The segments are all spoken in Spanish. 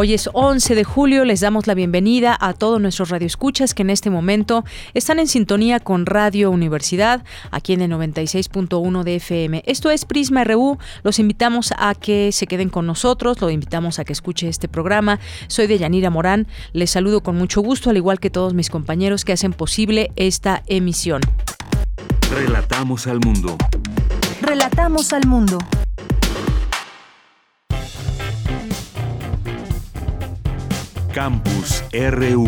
Hoy es 11 de julio, les damos la bienvenida a todos nuestros radioescuchas que en este momento están en sintonía con Radio Universidad, aquí en el 96.1 de FM. Esto es Prisma RU, los invitamos a que se queden con nosotros, lo invitamos a que escuche este programa. Soy de Yanira Morán, les saludo con mucho gusto, al igual que todos mis compañeros que hacen posible esta emisión. Relatamos al mundo. Relatamos al mundo. Campus RU.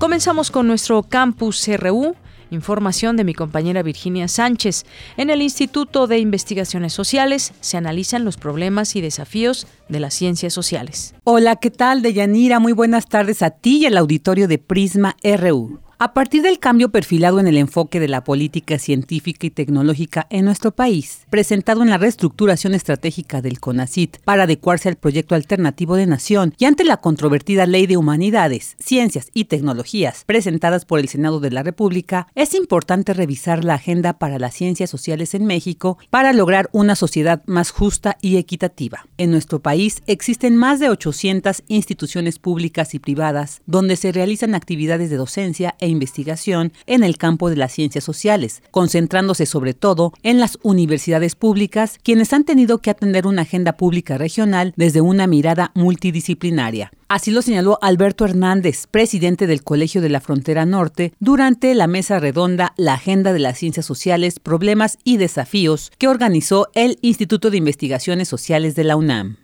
Comenzamos con nuestro Campus RU. Información de mi compañera Virginia Sánchez. En el Instituto de Investigaciones Sociales se analizan los problemas y desafíos de las ciencias sociales. Hola, ¿qué tal, Deyanira? Muy buenas tardes a ti y al auditorio de Prisma RU. A partir del cambio perfilado en el enfoque de la política científica y tecnológica en nuestro país, presentado en la reestructuración estratégica del CONACIT para adecuarse al proyecto alternativo de nación y ante la controvertida Ley de Humanidades, Ciencias y Tecnologías presentadas por el Senado de la República, es importante revisar la agenda para las ciencias sociales en México para lograr una sociedad más justa y equitativa. En nuestro país existen más de 800 instituciones públicas y privadas donde se realizan actividades de docencia e investigación en el campo de las ciencias sociales, concentrándose sobre todo en las universidades públicas, quienes han tenido que atender una agenda pública regional desde una mirada multidisciplinaria. Así lo señaló Alberto Hernández, presidente del Colegio de la Frontera Norte, durante la mesa redonda La Agenda de las Ciencias Sociales, Problemas y Desafíos que organizó el Instituto de Investigaciones Sociales de la UNAM.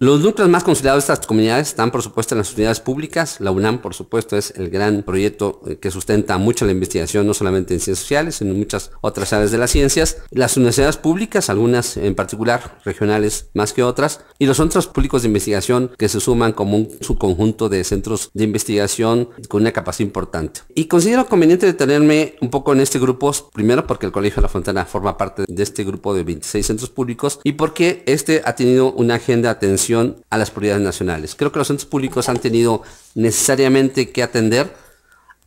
Los núcleos más considerados de estas comunidades están, por supuesto, en las unidades públicas. La UNAM, por supuesto, es el gran proyecto eh, que sustenta mucho la investigación, no solamente en ciencias sociales, sino en muchas otras áreas de las ciencias. Las universidades públicas, algunas en particular, regionales más que otras, y los centros públicos de investigación que se suman como un subconjunto de centros de investigación con una capacidad importante. Y considero conveniente detenerme un poco en este grupo, primero porque el Colegio de la Frontera forma parte de este grupo de 26 centros públicos y porque este ha tenido una agenda de atención a las prioridades nacionales. Creo que los centros públicos han tenido necesariamente que atender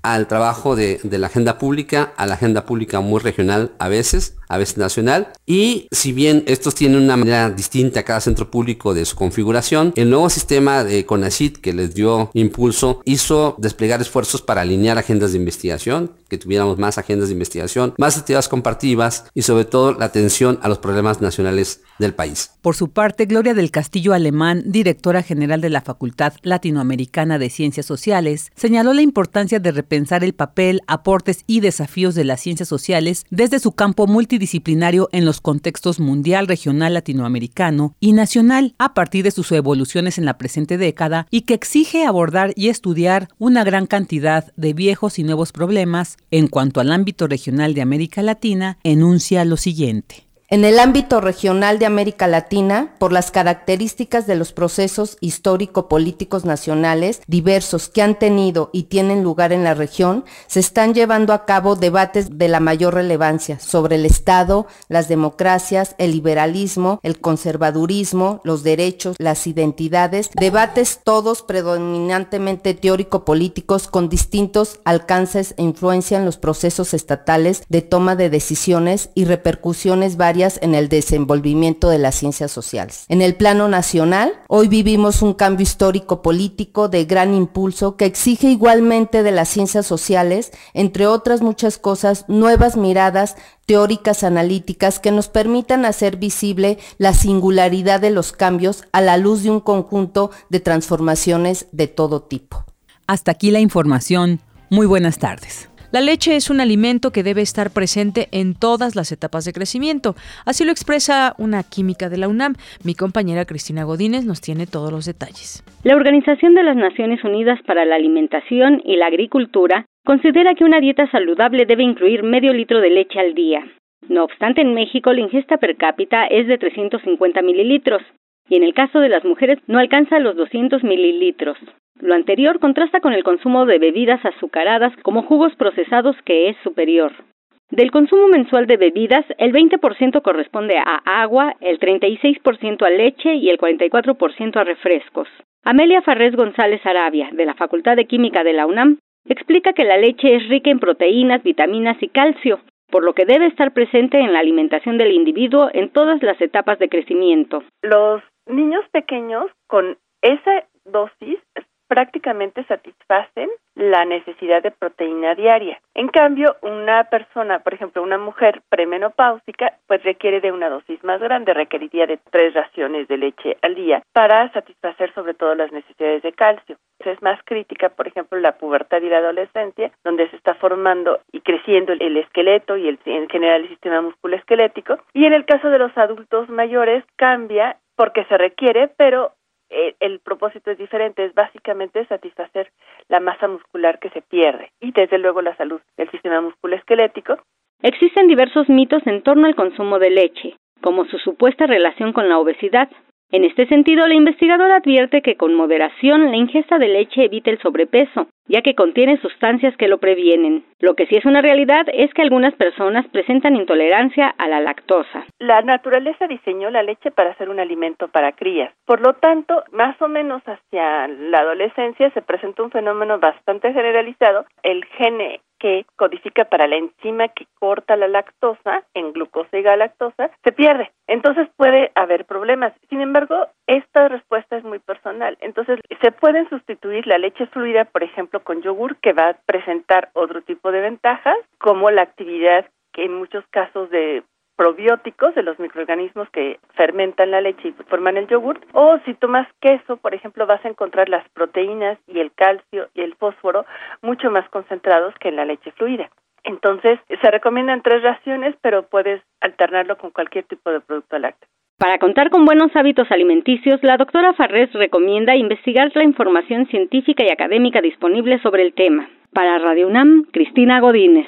al trabajo de, la agenda pública, a la agenda pública muy regional a veces, a veces nacional. Y si bien estos tienen una manera distinta a cada centro público de su configuración, el nuevo sistema de CONACIT que les dio impulso hizo desplegar esfuerzos para alinear agendas de investigación, que tuviéramos más agendas de investigación, más actividades compartidas y sobre todo la atención a los problemas nacionales del país. Por su parte, Gloria del Castillo Alemán, directora general de la Facultad Latinoamericana de Ciencias Sociales, señaló la importancia de repensar el papel, aportes y desafíos de las ciencias sociales desde su campo multidisciplinario disciplinario en los contextos mundial, regional, latinoamericano y nacional a partir de sus evoluciones en la presente década y que exige abordar y estudiar una gran cantidad de viejos y nuevos problemas en cuanto al ámbito regional de América Latina, enuncia lo siguiente. En el ámbito regional de América Latina, por las características de los procesos histórico-políticos nacionales diversos que han tenido y tienen lugar en la región, se están llevando a cabo debates de la mayor relevancia sobre el Estado, las democracias, el liberalismo, el conservadurismo, los derechos, las identidades, debates todos predominantemente teórico-políticos con distintos alcances e influencia en los procesos estatales de toma de decisiones y repercusiones varias en el desenvolvimiento de las ciencias sociales. En el plano nacional, hoy vivimos un cambio histórico político de gran impulso que exige igualmente de las ciencias sociales, entre otras muchas cosas, nuevas miradas teóricas analíticas que nos permitan hacer visible la singularidad de los cambios a la luz de un conjunto de transformaciones de todo tipo. Hasta aquí la información. Muy buenas tardes. La leche es un alimento que debe estar presente en todas las etapas de crecimiento. Así lo expresa una química de la UNAM. Mi compañera Cristina Godínez nos tiene todos los detalles. La Organización de las Naciones Unidas para la Alimentación y la Agricultura considera que una dieta saludable debe incluir medio litro de leche al día. No obstante, en México la ingesta per cápita es de 350 mililitros y en el caso de las mujeres no alcanza los 200 mililitros. Lo anterior contrasta con el consumo de bebidas azucaradas como jugos procesados que es superior. Del consumo mensual de bebidas, el 20% corresponde a agua, el 36% a leche y el 44% a refrescos. Amelia Farrés González Arabia, de la Facultad de Química de la UNAM, explica que la leche es rica en proteínas, vitaminas y calcio, por lo que debe estar presente en la alimentación del individuo en todas las etapas de crecimiento. Los niños pequeños con esa dosis prácticamente satisfacen la necesidad de proteína diaria. En cambio, una persona, por ejemplo, una mujer premenopáusica, pues requiere de una dosis más grande, requeriría de tres raciones de leche al día para satisfacer sobre todo las necesidades de calcio. Es más crítica, por ejemplo, la pubertad y la adolescencia, donde se está formando y creciendo el esqueleto y el, en general el sistema musculoesquelético. Y en el caso de los adultos mayores cambia porque se requiere, pero eh, el propósito es diferente, es básicamente satisfacer la masa muscular que se pierde y desde luego la salud del sistema musculoesquelético. Existen diversos mitos en torno al consumo de leche, como su supuesta relación con la obesidad, en este sentido, la investigadora advierte que con moderación la ingesta de leche evita el sobrepeso, ya que contiene sustancias que lo previenen. Lo que sí es una realidad es que algunas personas presentan intolerancia a la lactosa. La naturaleza diseñó la leche para ser un alimento para crías. Por lo tanto, más o menos hacia la adolescencia se presenta un fenómeno bastante generalizado. El gene que codifica para la enzima que corta la lactosa en glucosa y galactosa se pierde. Entonces puede haber problemas. Sin embargo, esta respuesta es muy personal. Entonces se pueden sustituir la leche fluida, por ejemplo, con yogur, que va a presentar otro tipo de ventajas, como la actividad que en muchos casos de probióticos de los microorganismos que fermentan la leche y forman el yogur. O si tomas queso, por ejemplo, vas a encontrar las proteínas y el calcio y el fósforo mucho más concentrados que en la leche fluida. Entonces, se recomiendan tres raciones, pero puedes alternarlo con cualquier tipo de producto lácteo. Para contar con buenos hábitos alimenticios, la doctora Farrés recomienda investigar la información científica y académica disponible sobre el tema. Para Radio UNAM, Cristina Godínez.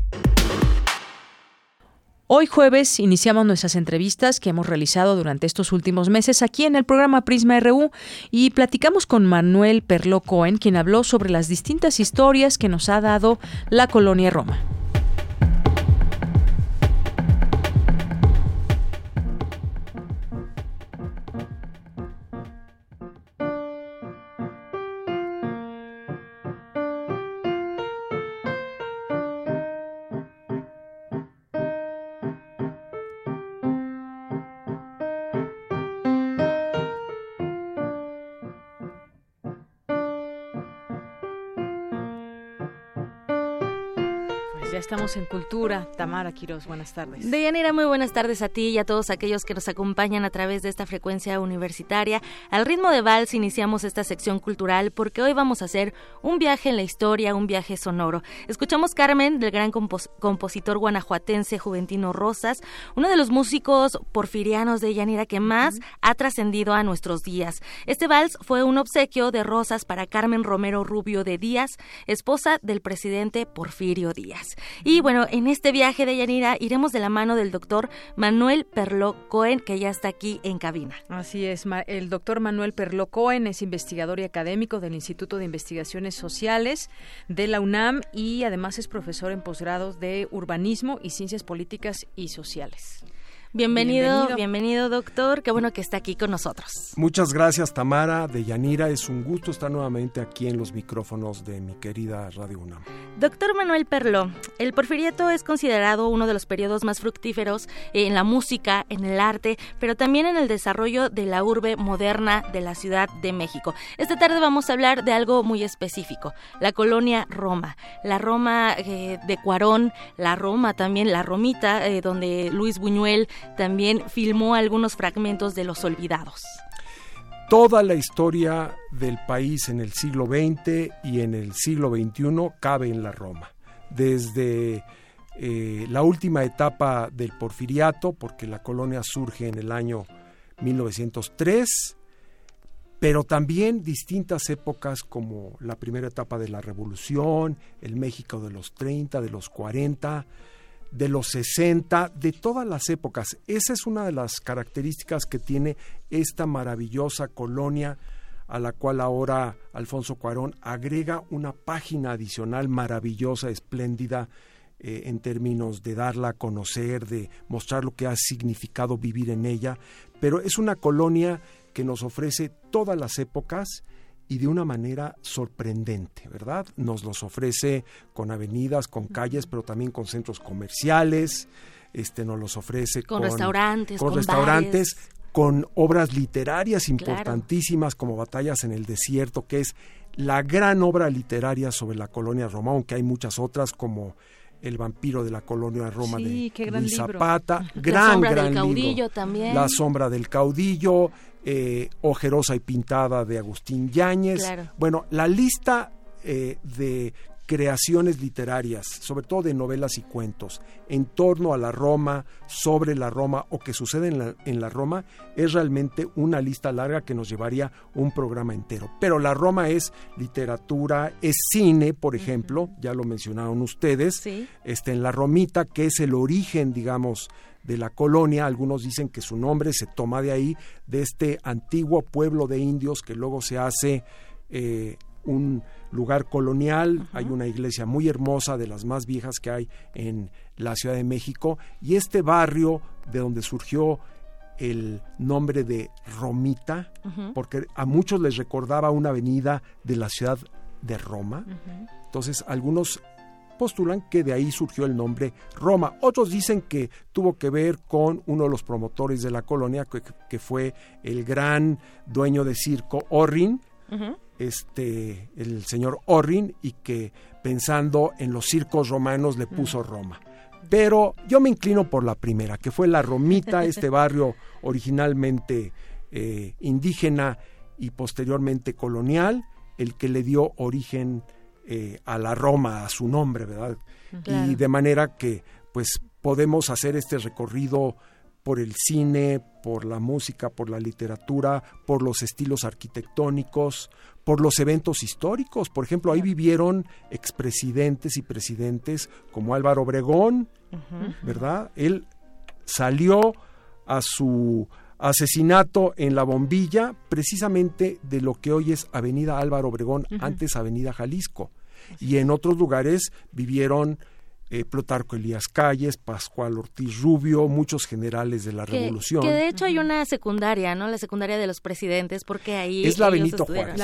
Hoy jueves iniciamos nuestras entrevistas que hemos realizado durante estos últimos meses aquí en el programa Prisma RU y platicamos con Manuel Perlo Cohen, quien habló sobre las distintas historias que nos ha dado la colonia Roma. Estamos en Cultura. Tamara Quiroz, buenas tardes. Deyanira, muy buenas tardes a ti y a todos aquellos que nos acompañan a través de esta frecuencia universitaria. Al ritmo de vals iniciamos esta sección cultural porque hoy vamos a hacer un viaje en la historia, un viaje sonoro. Escuchamos Carmen del gran compositor guanajuatense Juventino Rosas, uno de los músicos porfirianos de Yanira que más ha trascendido a nuestros días. Este vals fue un obsequio de Rosas para Carmen Romero Rubio de Díaz, esposa del presidente Porfirio Díaz. Y bueno, en este viaje de Yanira iremos de la mano del doctor Manuel Perlo Cohen, que ya está aquí en cabina. Así es, el doctor Manuel Perlo Cohen es investigador y académico del Instituto de Investigaciones Sociales de la UNAM y además es profesor en posgrados de urbanismo y ciencias políticas y sociales. Bienvenido, bienvenido, doctor. Qué bueno que está aquí con nosotros. Muchas gracias, Tamara de Yanira. Es un gusto estar nuevamente aquí en los micrófonos de mi querida Radio UNAM. Doctor Manuel Perlo, el porfiriato es considerado uno de los periodos más fructíferos en la música, en el arte, pero también en el desarrollo de la urbe moderna de la Ciudad de México. Esta tarde vamos a hablar de algo muy específico, la colonia Roma. La Roma eh, de Cuarón, la Roma también, la Romita, eh, donde Luis Buñuel también filmó algunos fragmentos de Los Olvidados. Toda la historia del país en el siglo XX y en el siglo XXI cabe en la Roma. Desde eh, la última etapa del porfiriato, porque la colonia surge en el año 1903, pero también distintas épocas como la primera etapa de la Revolución, el México de los 30, de los 40, de los 60, de todas las épocas. Esa es una de las características que tiene esta maravillosa colonia a la cual ahora Alfonso Cuarón agrega una página adicional maravillosa, espléndida, eh, en términos de darla a conocer, de mostrar lo que ha significado vivir en ella, pero es una colonia que nos ofrece todas las épocas y de una manera sorprendente, ¿verdad? Nos los ofrece con avenidas, con calles, pero también con centros comerciales, este nos los ofrece con, restaurantes, con, restaurantes, con obras literarias importantísimas como Batallas en el Desierto, que es la gran obra literaria sobre la colonia Roma, aunque hay muchas otras como el vampiro de la colonia Roma de Luis Zapata, gran, la sombra del caudillo también. La sombra del caudillo, eh, Ojerosa y pintada de Agustín Yáñez. Bueno, la lista eh, de creaciones literarias, sobre todo de novelas y cuentos, en torno a la Roma, sobre la Roma o que sucede en la, en la, Roma, es realmente una lista larga que nos llevaría un programa entero. Pero la Roma es literatura, es cine, por ejemplo, ya lo mencionaron ustedes, este, en la Romita, que es el origen, digamos, de la colonia. Algunos dicen que su nombre se toma de ahí, de este antiguo pueblo de indios que luego se hace eh, un lugar colonial, hay una iglesia muy hermosa, de las más viejas que hay en la Ciudad de México, y este barrio de donde surgió el nombre de Romita, porque a muchos les recordaba una avenida de la ciudad de Roma. Entonces, algunos postulan que de ahí surgió el nombre Roma. Otros dicen que tuvo que ver con uno de los promotores de la colonia, que, fue el gran dueño de circo Orrin, este, el señor Orrin y que pensando en los circos romanos le puso Roma. Pero yo me inclino por la primera, que fue la Romita, este barrio originalmente eh, indígena y posteriormente colonial, el que le dio origen eh, a la Roma, a su nombre, ¿verdad? Y de manera que pues podemos hacer este recorrido por el cine, por la música, por la literatura, por los estilos arquitectónicos, por los eventos históricos. Por ejemplo, ahí vivieron expresidentes y presidentes como Álvaro Obregón, ¿verdad? Él salió a su asesinato en la bombilla precisamente de lo que hoy es Avenida Álvaro Obregón, antes Avenida Jalisco. Y en otros lugares vivieron eh, Plutarco Elías Calles, Pascual Ortiz Rubio, muchos generales de la Revolución. Que de hecho hay una secundaria, ¿no? La secundaria de los presidentes, porque ahí... Es la Benito Juárez.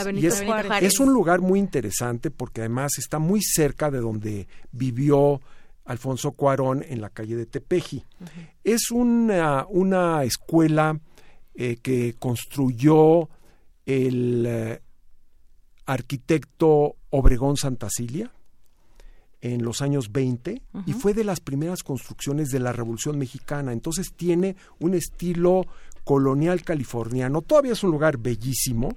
es, un lugar muy interesante porque además está muy cerca de donde vivió Alfonso Cuarón en la calle de Tepeji. Es una, una escuela eh, que construyó el eh, arquitecto Obregón Santacilia en los años 20 y fue de las primeras construcciones de la Revolución Mexicana. Entonces tiene un estilo colonial californiano. Todavía es un lugar bellísimo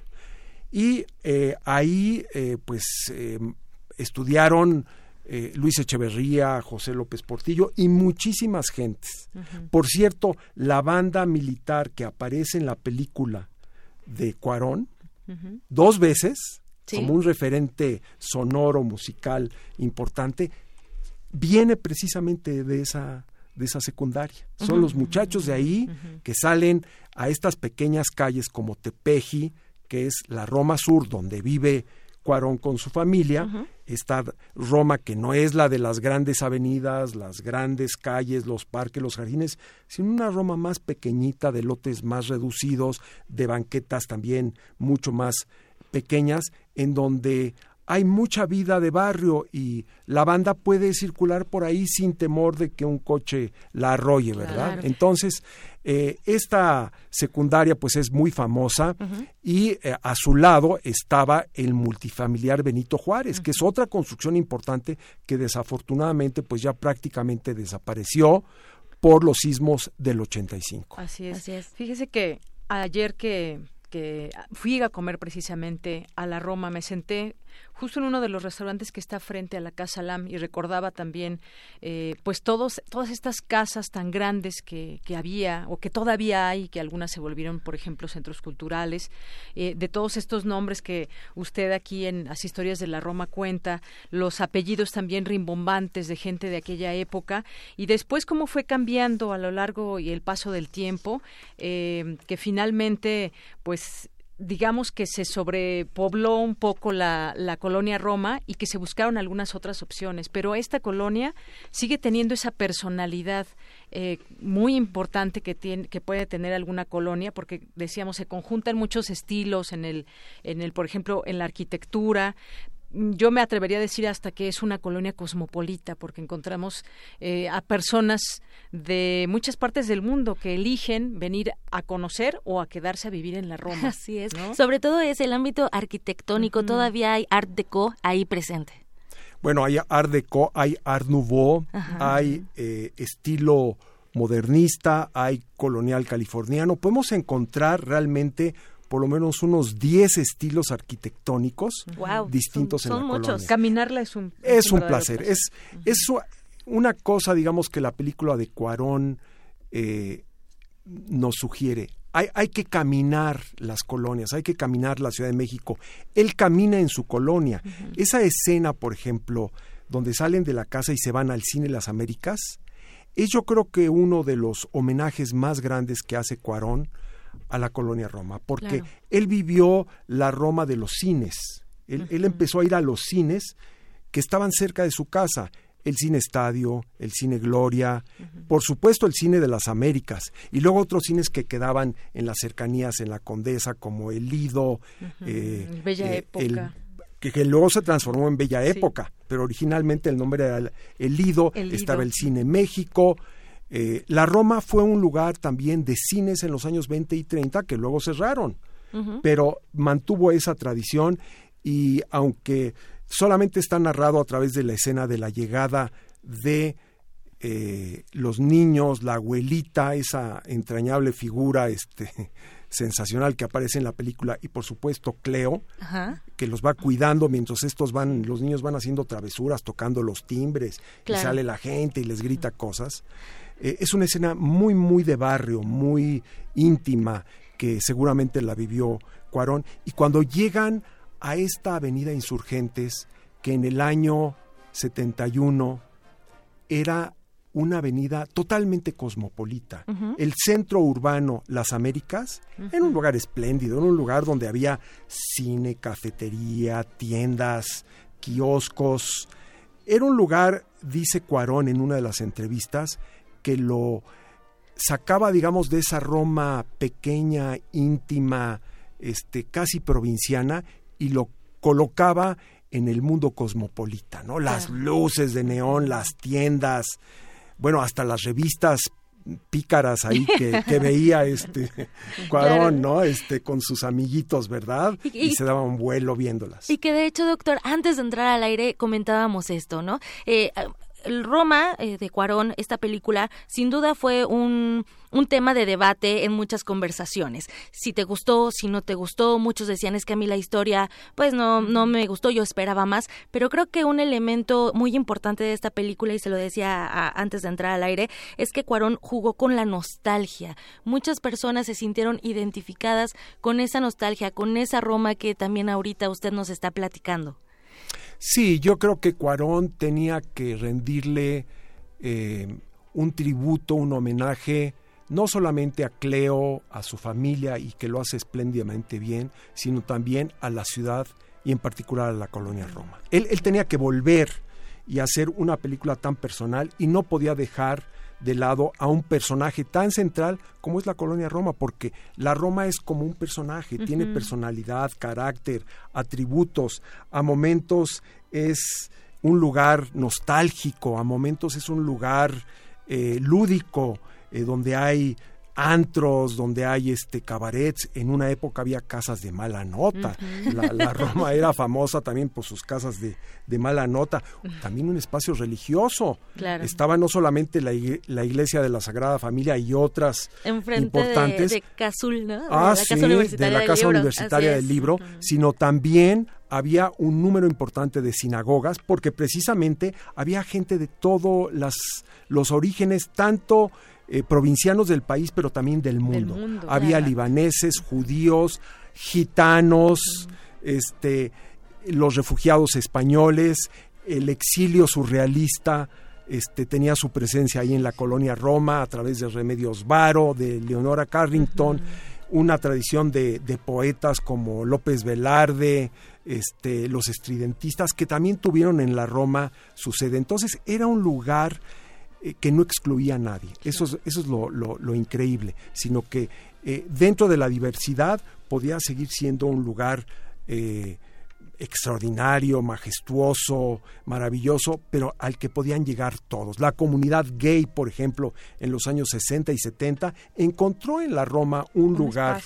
y eh, ahí eh, pues em, estudiaron eh, Luis Echeverría, José López Portillo y muchísimas gentes. Por cierto, la banda militar que aparece en la película de Cuarón dos veces como un referente sonoro, musical importante, viene precisamente de esa, de esa secundaria. Son los muchachos de ahí que salen a estas pequeñas calles como Tepeji, que es la Roma Sur, donde vive Cuarón con su familia, esta Roma que no es la de las grandes avenidas, las grandes calles, los parques, los jardines, sino una Roma más pequeñita, de lotes más reducidos, de banquetas también mucho más pequeñas, en donde hay mucha vida de barrio y la banda puede circular por ahí sin temor de que un coche la arrolle, ¿verdad? Entonces, eh, esta secundaria pues es muy famosa y eh, a su lado estaba el multifamiliar Benito Juárez, que es otra construcción importante que desafortunadamente pues ya prácticamente desapareció por los sismos del 85. Así es. Así es. Fíjese que ayer que que fui a comer precisamente a la Roma, me senté justo en uno de los restaurantes que está frente a la Casa Lam y recordaba también eh, pues todos todas estas casas tan grandes que, que, había o que todavía hay que algunas se volvieron por ejemplo centros culturales eh, de todos estos nombres que usted aquí en las historias de la Roma cuenta los apellidos también rimbombantes de gente de aquella época y después cómo fue cambiando a lo largo y el paso del tiempo eh, que finalmente pues digamos que se sobrepobló un poco la, la, colonia Roma y que se buscaron algunas otras opciones, pero esta colonia sigue teniendo esa personalidad eh, muy importante que tiene, que puede tener alguna colonia, porque decíamos se conjuntan muchos estilos en el, en el, por ejemplo, en la arquitectura, yo me atrevería a decir hasta que es una colonia cosmopolita, porque encontramos eh, a personas de muchas partes del mundo que eligen venir a conocer o a quedarse a vivir en la Roma. Así es. Sobre todo es el ámbito arquitectónico, todavía hay Art Deco ahí presente. Bueno, hay Art Deco, hay Art Nouveau, hay eh, estilo modernista, hay colonial californiano. Podemos encontrar realmente por lo menos unos 10 estilos arquitectónicos distintos en la muchos. Caminarla es un es un placer. Es es una cosa, digamos que la película de Cuarón eh, nos sugiere. Hay, hay, que caminar las colonias, hay que caminar la Ciudad de México. Él camina en su colonia. Esa escena, por ejemplo, donde salen de la casa y se van al cine Las Américas, es yo creo que uno de los homenajes más grandes que hace Cuarón a la colonia Roma, porque él vivió la Roma de los cines. Él, empezó a ir a los cines que estaban cerca de su casa. El cine Estadio, el cine Gloria, por supuesto el cine de las Américas, y luego otros cines que quedaban en las cercanías, en la Condesa, como el Lido, eh, Bella eh, Época. que, luego se transformó en Bella Época, pero originalmente el nombre era el, Lido, estaba el Cine México, eh, la Roma fue un lugar también de cines en los años 20 y 30 que luego cerraron, pero mantuvo esa tradición y aunque solamente está narrado a través de la escena de la llegada de eh, los niños, la abuelita, esa entrañable figura este, sensacional que aparece en la película y por supuesto Cleo, que los va cuidando mientras estos van, los niños van haciendo travesuras, tocando los timbres y sale la gente y les grita cosas. Eh, es una escena muy, muy de barrio, muy íntima, que seguramente la vivió Cuarón. Y cuando llegan a esta avenida Insurgentes, que en el año 71 era una avenida totalmente cosmopolita. El centro urbano, las Américas, era un lugar espléndido, era un lugar donde había cine, cafetería, tiendas, kioscos. Era un lugar, dice Cuarón en una de las entrevistas, que lo sacaba, digamos, de esa Roma pequeña, íntima, este, casi provinciana, y lo colocaba en el mundo cosmopolita, ¿no? Las luces de neón, las tiendas, bueno, hasta las revistas pícaras ahí que, veía este Cuarón, ¿no? Este con sus amiguitos, ¿verdad? Y, se daba un vuelo viéndolas. Y que de hecho, doctor, antes de entrar al aire comentábamos esto, ¿no? Eh, el Roma eh, de Cuarón, esta película, sin duda fue un, un tema de debate en muchas conversaciones. Si te gustó, si no te gustó, muchos decían es que a mí la historia, pues no, no me gustó, yo esperaba más, pero creo que un elemento muy importante de esta película, y se lo decía antes de entrar al aire, es que Cuarón jugó con la nostalgia. Muchas personas se sintieron identificadas con esa nostalgia, con esa Roma que también ahorita usted nos está platicando. Sí, yo creo que Cuarón tenía que rendirle eh, un tributo, un homenaje, no solamente a Cleo, a su familia y que lo hace espléndidamente bien, sino también a la ciudad y en particular a la colonia Roma. Él, él tenía que volver y hacer una película tan personal y no podía dejar de lado a un personaje tan central como es la colonia Roma, porque la Roma es como un personaje, tiene personalidad, carácter, atributos, a momentos es un lugar nostálgico, a momentos es un lugar eh, lúdico, eh, donde hay antros, donde hay este cabarets. En una época había casas de mala nota. la, Roma era famosa también por sus casas de, mala nota. También un espacio religioso. Estaba no solamente la, iglesia de la Sagrada Familia y otras importantes. De, de ¿no? Ah, sí, de la Casa Universitaria del Libro, sino también había un número importante de sinagogas porque precisamente había gente de todos los orígenes, tanto eh, provincianos del país, pero también del mundo. Había libaneses, judíos, gitanos, este, los refugiados españoles, el exilio surrealista. Este, tenía su presencia ahí en la colonia Roma a través de Remedios Varo, de Leonora Carrington, una tradición de, poetas como López Velarde, este, los estridentistas, que también tuvieron en la Roma su sede. Entonces era un lugar eh, que no excluía a nadie. Eso es, eso es lo, lo, increíble, sino que eh, dentro de la diversidad podía seguir siendo un lugar eh, extraordinario, majestuoso, maravilloso, pero al que podían llegar todos. La comunidad gay, por ejemplo, en los años 60 y 70, encontró en la Roma un, lugar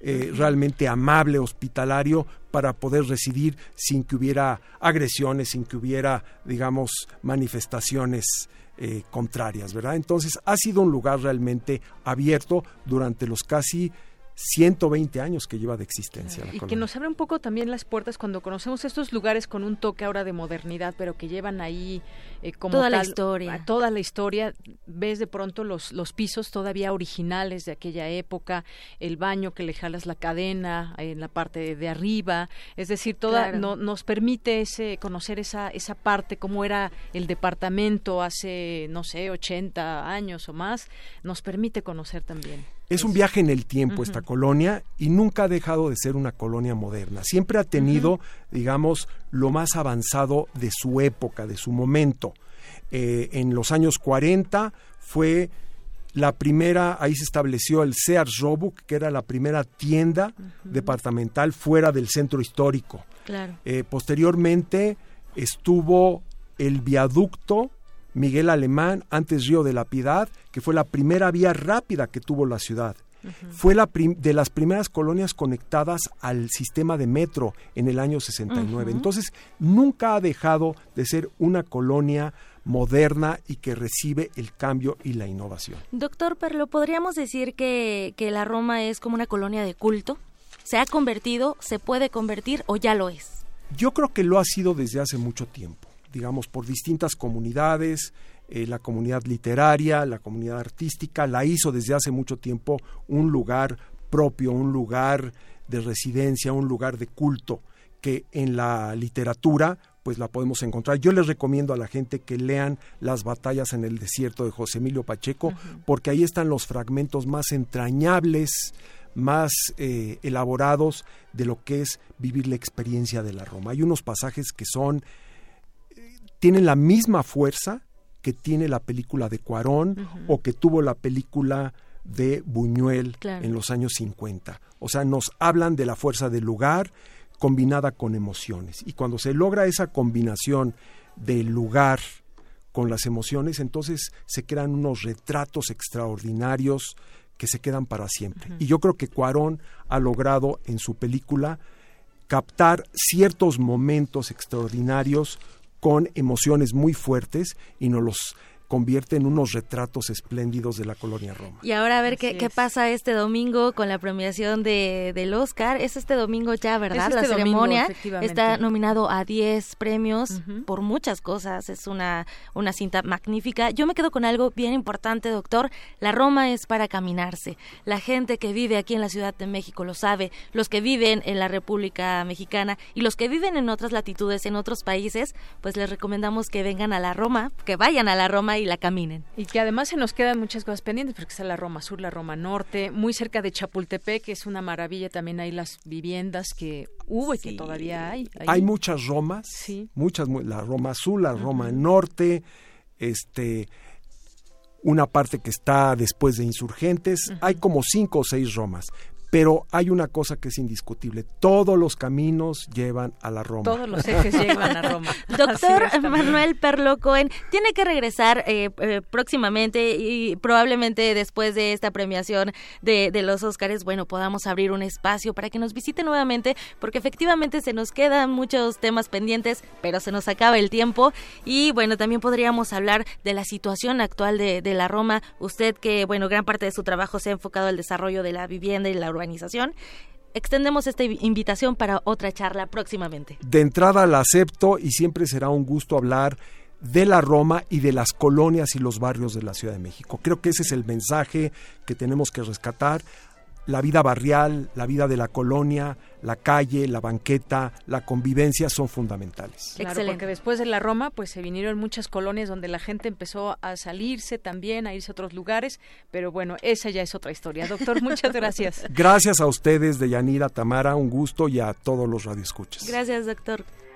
realmente amable, hospitalario, para poder residir sin que hubiera agresiones, sin que hubiera, digamos, manifestaciones eh, contrarias, ¿verdad? Entonces ha sido un lugar realmente abierto durante los casi 120 años que lleva de existencia. y que nos abre un poco también las puertas cuando conocemos estos lugares con un toque ahora de modernidad, pero que llevan ahí eh, como toda la historia. Toda la historia. Ves de pronto los, los pisos todavía originales de aquella época, el baño que le jalas la cadena en la parte de, arriba. Es decir, toda no, nos permite ese, conocer esa, esa parte, cómo era el departamento hace, no sé, 80 años o más. Nos permite conocer también. Es un viaje en el tiempo esta colonia y nunca ha dejado de ser una colonia moderna. Siempre ha tenido, digamos, lo más avanzado de su época, de su momento. Eh, en los años 40 fue la primera, ahí se estableció el Sears Roebuck, que era la primera tienda departamental fuera del centro histórico. Eh, posteriormente estuvo el viaducto Miguel Alemán, antes Río de la Piedad, que fue la primera vía rápida que tuvo la ciudad. Fue la de las primeras colonias conectadas al sistema de metro en el año 69. Entonces, nunca ha dejado de ser una colonia moderna y que recibe el cambio y la innovación. Doctor Perlo, ¿podríamos decir que, que la Roma es como una colonia de culto? ¿Se ha convertido, se puede convertir o ya lo es? Yo creo que lo ha sido desde hace mucho tiempo digamos, por distintas comunidades, eh, la comunidad literaria, la comunidad artística, la hizo desde hace mucho tiempo un lugar propio, un lugar de residencia, un lugar de culto, que en la literatura pues la podemos encontrar. Yo les recomiendo a la gente que lean Las batallas en el desierto de José Emilio Pacheco, porque ahí están los fragmentos más entrañables, más eh, elaborados de lo que es vivir la experiencia de la Roma. Hay unos pasajes que son tienen la misma fuerza que tiene la película de Cuarón o que tuvo la película de Buñuel en los años 50. O sea, nos hablan de la fuerza del lugar combinada con emociones. Y cuando se logra esa combinación del lugar con las emociones, entonces se crean unos retratos extraordinarios que se quedan para siempre. Y yo creo que Cuarón ha logrado en su película captar ciertos momentos extraordinarios con emociones muy fuertes y nos los convierte en unos retratos espléndidos de la colonia Roma. Y ahora a ver qué, qué, pasa este domingo con la premiación de, del Oscar. Es este domingo ya, ¿verdad? la este ceremonia está nominado a 10 premios por muchas cosas. Es una, una cinta magnífica. Yo me quedo con algo bien importante, doctor. La Roma es para caminarse. La gente que vive aquí en la Ciudad de México lo sabe. Los que viven en la República Mexicana y los que viven en otras latitudes, en otros países, pues les recomendamos que vengan a la Roma, que vayan a la Roma y la caminen. Y que además se nos quedan muchas cosas pendientes, porque está la Roma Sur, la Roma Norte, muy cerca de Chapultepec, que es una maravilla también hay las viviendas que hubo y que todavía hay. Hay muchas Romas, sí. muchas, la Roma Sur, la Roma Norte, este una parte que está después de insurgentes, hay como cinco o seis Romas, pero hay una cosa que es indiscutible, todos los caminos llevan a la Roma. Todos los ejes llevan a Roma. Doctor Manuel Perlo Cohen, tiene que regresar eh, eh, próximamente y probablemente después de esta premiación de, de los Óscares, bueno, podamos abrir un espacio para que nos visite nuevamente, porque efectivamente se nos quedan muchos temas pendientes, pero se nos acaba el tiempo y bueno, también podríamos hablar de la situación actual de, de la Roma. Usted que, bueno, gran parte de su trabajo se ha enfocado al desarrollo de la vivienda y la Extendemos esta invitación para otra charla próximamente. De entrada la acepto y siempre será un gusto hablar de la Roma y de las colonias y los barrios de la Ciudad de México. Creo que ese es el mensaje que tenemos que rescatar la vida barrial, la vida de la colonia, la calle, la banqueta, la convivencia son fundamentales. Claro, porque después de la Roma, pues se vinieron muchas colonias donde la gente empezó a salirse también, a irse a otros lugares, pero bueno, esa ya es otra historia. Doctor, muchas gracias. gracias a ustedes, Deyanira, Tamara, un gusto y a todos los radioescuchas. Gracias, doctor.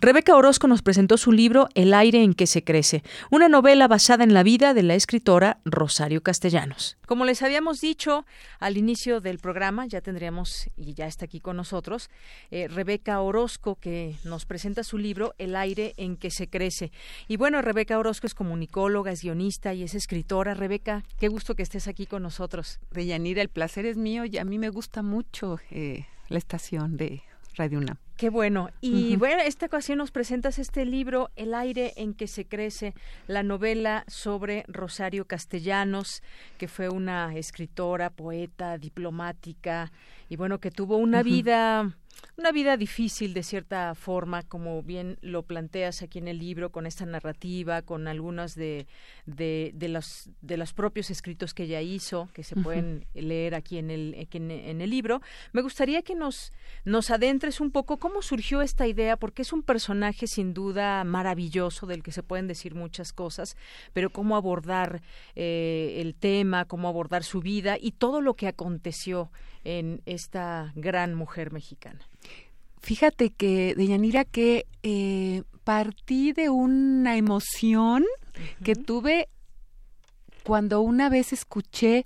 Rebeca Orozco nos presentó su libro El aire en que se crece, una novela basada en la vida de la escritora Rosario Castellanos. Como les habíamos dicho al inicio del programa, ya tendríamos, y ya está aquí con nosotros, eh, Rebeca Orozco, que nos presenta su libro El aire en que se crece. Y bueno, Rebeca Orozco es comunicóloga, es guionista y es escritora. Rebeca, qué gusto que estés aquí con nosotros. Deyanira, el placer es mío y a mí me gusta mucho eh, la estación de Radio UNAM. Qué bueno. Y bueno, esta ocasión nos presentas este libro, El aire en que se crece, la novela sobre Rosario Castellanos, que fue una escritora, poeta, diplomática, y bueno, que tuvo una vida una vida difícil de cierta forma, como bien lo planteas aquí en el libro, con esta narrativa, con algunos de, de, de, los, de los propios escritos que ella hizo, que se pueden leer aquí en el, en, el libro. Me gustaría que nos, nos adentres un poco cómo surgió esta idea, porque es un personaje sin duda maravilloso, del que se pueden decir muchas cosas, pero cómo abordar eh, el tema, cómo abordar su vida y todo lo que aconteció en esta gran mujer mexicana. Fíjate que, Deyanira, que eh, partí de una emoción que tuve cuando una vez escuché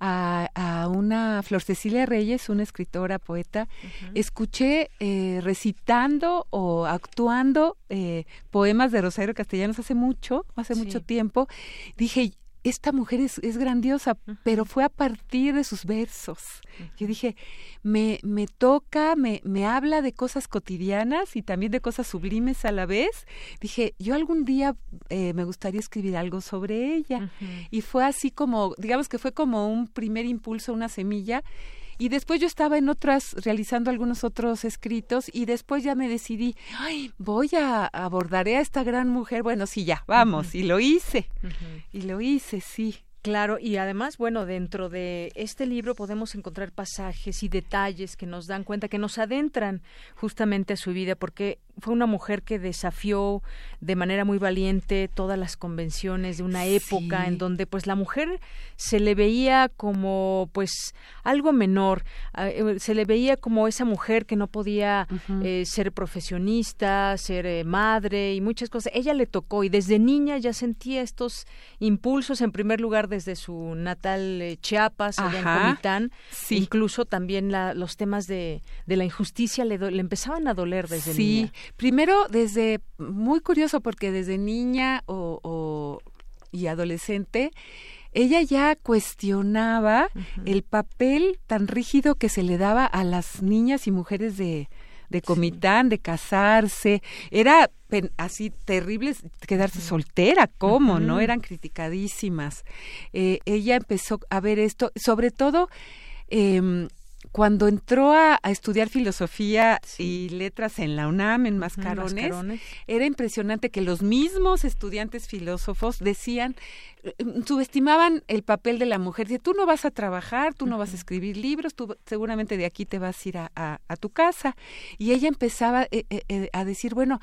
a, una Flor Cecilia Reyes, una escritora, poeta, escuché eh, recitando o actuando eh, poemas de Rosario Castellanos hace mucho, hace mucho tiempo. Dije, esta mujer es, es grandiosa, pero fue a partir de sus versos. Yo dije, me, me toca, me, me habla de cosas cotidianas y también de cosas sublimes a la vez. Dije, yo algún día eh, me gustaría escribir algo sobre ella. Y fue así como, digamos que fue como un primer impulso, una semilla y después yo estaba en otras, realizando algunos otros escritos y después ya me decidí, ay, voy a abordaré a esta gran mujer. Bueno, sí, ya, vamos. Y lo hice. Y lo hice, sí. Claro, y además, bueno, dentro de este libro podemos encontrar pasajes y detalles que nos dan cuenta, que nos adentran justamente a su vida, porque fue una mujer que desafió de manera muy valiente todas las convenciones de una época en donde pues la mujer se le veía como pues algo menor eh, se le veía como esa mujer que no podía eh, ser profesionista ser eh, madre y muchas cosas. Ella le tocó y desde niña ya sentía estos impulsos en primer lugar desde su natal Chiapas allá en Comitán. Incluso también los temas de, de la injusticia le, le empezaban a doler desde niña Primero, desde, muy curioso, porque desde niña o, y adolescente, ella ya cuestionaba el papel tan rígido que se le daba a las niñas y mujeres de, de Comitán, de casarse. Era así terrible quedarse soltera, ¿cómo? ¿No? Eran criticadísimas. Eh, ella empezó a ver esto, sobre todo... Eh, cuando entró a, estudiar filosofía y letras en la UNAM, en Mascarones, era impresionante que los mismos estudiantes filósofos decían, eh, subestimaban el papel de la mujer. Dice, tú no vas a trabajar, tú no vas a escribir libros, tú seguramente de aquí te vas a ir a, tu casa. Y ella empezaba eh, eh, a decir, bueno,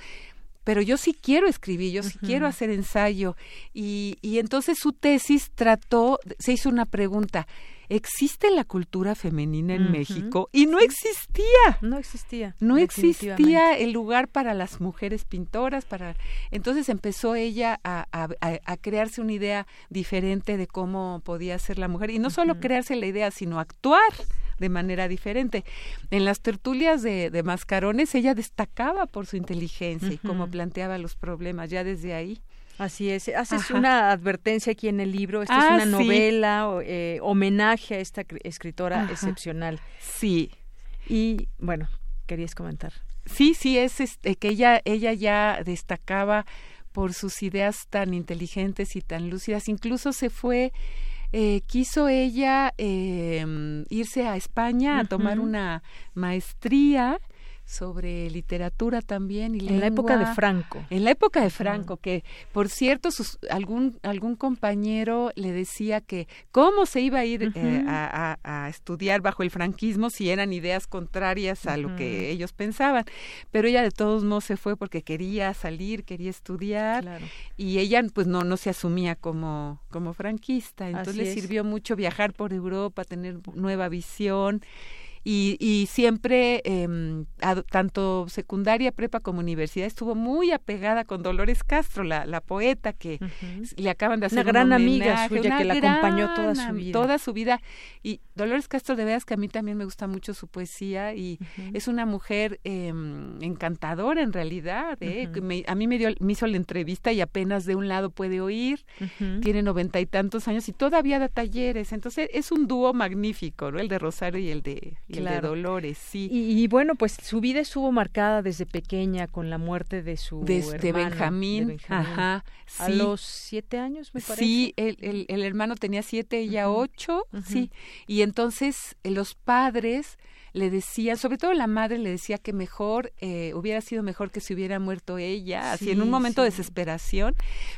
pero yo sí quiero escribir, yo sí quiero hacer ensayo. Y, y entonces su tesis trató, se hizo una pregunta, existe la cultura femenina en México y no existía. No existía. No existía el lugar para las mujeres pintoras, para entonces empezó ella a, a, crearse una idea diferente de cómo podía ser la mujer y no solo crearse la idea, sino actuar de manera diferente. En las tertulias de, de Mascarones ella destacaba por su inteligencia y cómo planteaba los problemas ya desde ahí. Así es. Haces una advertencia aquí en el libro. Esta es ah, una novela, eh, homenaje a esta escritora excepcional. Sí. Y bueno, querías comentar. Sí, sí, es este, que ella, ella ya destacaba por sus ideas tan inteligentes y tan lúcidas. Incluso se fue, eh, quiso ella eh, irse a España a tomar una maestría sobre literatura también y en la época de Franco. En la época de Franco que por cierto sus, algún algún compañero le decía que cómo se iba a ir eh, a, estudiar bajo el franquismo si eran ideas contrarias a lo que ellos pensaban. Pero ella de todos modos se fue porque quería salir quería estudiar y ella pues no no se asumía como como franquista. Entonces le sirvió mucho viajar por Europa tener nueva visión y, y siempre, eh, tanto secundaria, prepa como universidad, estuvo muy apegada con Dolores Castro, la, la poeta que le acaban de hacer una gran amiga suya que la acompañó toda su vida. Toda su vida. Y Dolores Castro, de veras que a mí también me gusta mucho su poesía y es una mujer eh, encantadora en realidad. ¿eh? a mí me, dio, me hizo la entrevista y apenas de un lado puede oír, tiene noventa y tantos años y todavía da talleres. Entonces es un dúo magnífico, ¿no? El de Rosario y el de de Dolores, sí. Y, bueno, pues su vida estuvo marcada desde pequeña con la muerte de su desde Benjamín, ajá, a los siete años me parece. Sí, el, el, hermano tenía siete, ella ocho, sí, y entonces eh, los padres le decían, sobre todo la madre le decía que mejor, eh, hubiera sido mejor que se hubiera muerto ella, así en un momento de desesperación,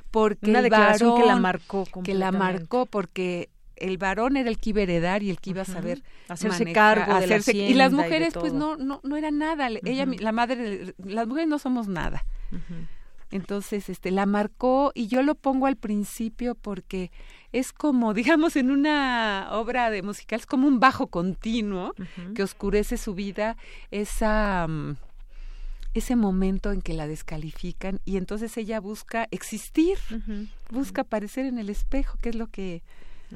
porque una declaración que la marcó, que la marcó porque el varón era el que iba a heredar y el que iba a saber hacerse cargo de hacerse, y las mujeres pues no no no era nada ella la madre las mujeres no somos nada. Entonces este la marcó y yo lo pongo al principio porque es como digamos en una obra de musical es como un bajo continuo que oscurece su vida esa mm, ese momento en que la descalifican y entonces ella busca existir, busca aparecer en el espejo, que es lo que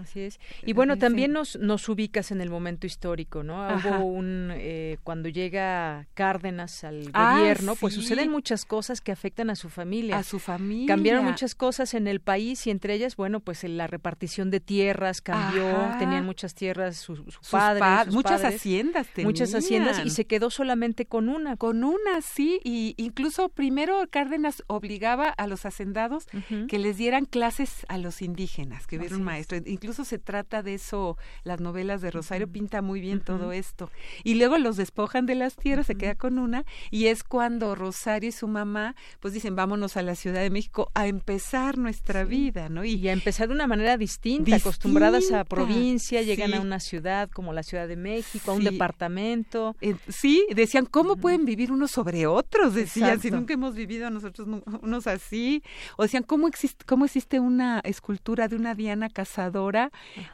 Así es. Y bueno, también nos, nos ubicas en el momento histórico, ¿no? Hubo un, eh, cuando llega Cárdenas al ah, gobierno, pues suceden muchas cosas que afectan a su familia. A su familia. Cambiaron muchas cosas en el país y entre ellas, bueno, pues la repartición de tierras cambió, tenían muchas tierras sus padres. muchas haciendas tenían. Muchas haciendas y se quedó solamente con una. Con una, sí. Y incluso primero Cárdenas obligaba a los hacendados que les dieran clases a los indígenas, que hubiera un maestro incluso se trata de eso, las novelas de Rosario pinta muy bien todo esto. Y luego los despojan de las tierras, se queda con una, y es cuando Rosario y su mamá, pues dicen, vámonos a la Ciudad de México a empezar nuestra vida, ¿no? Y, a empezar de una manera distinta, acostumbradas a provincia, llegan a una ciudad como la Ciudad de México, a un departamento. Eh, sí, decían, ¿cómo pueden vivir unos sobre otros? Decían, si nunca hemos vivido nosotros unos así. O decían, ¿cómo existe, cómo existe una escultura de una Diana cazadora?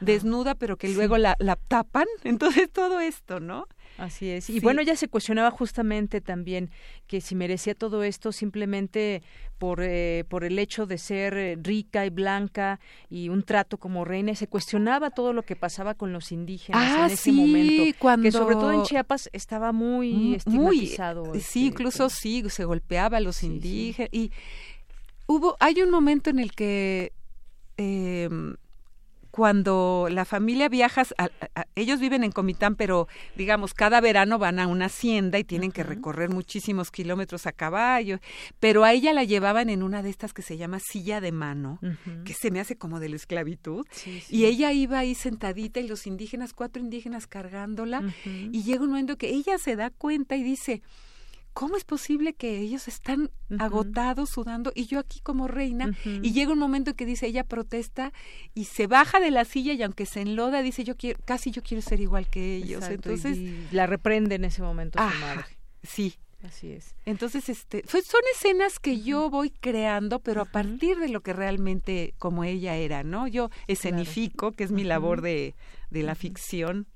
Desnuda, pero que luego la, la tapan. Entonces todo esto, ¿no? Así es. Y bueno, ella se cuestionaba justamente también que si merecía todo esto simplemente por, eh, por el hecho de ser eh, rica y blanca y un trato como reina. se cuestionaba todo lo que pasaba con los indígenas en ah, ese momento. Que sobre todo en Chiapas estaba muy estigmatizado. sí, este, incluso sí, se golpeaba a los indígenas. Y hubo, hay un momento en el que... Eh, cuando la familia viaja, ellos viven en Comitán, pero digamos, cada verano van a una hacienda y tienen que recorrer muchísimos kilómetros a caballo, pero a ella la llevaban en una de estas que se llama silla de mano, que se me hace como de la esclavitud, y ella iba ahí sentadita y los indígenas, cuatro indígenas cargándola, y llega un momento que ella se da cuenta y dice, ¿cómo es posible que ellos están agotados, sudando, y yo aquí como reina? Y llega un momento en que dice, ella protesta y se baja de la silla y aunque se enloda, dice, yo quiero, casi yo quiero ser igual que ellos. Entonces, la reprende en ese momento su madre. Sí, Así es. Entonces, este, son escenas que yo voy creando, pero a partir de lo que realmente como ella era, ¿no? Yo escenifico, que es mi labor de, de la ficción,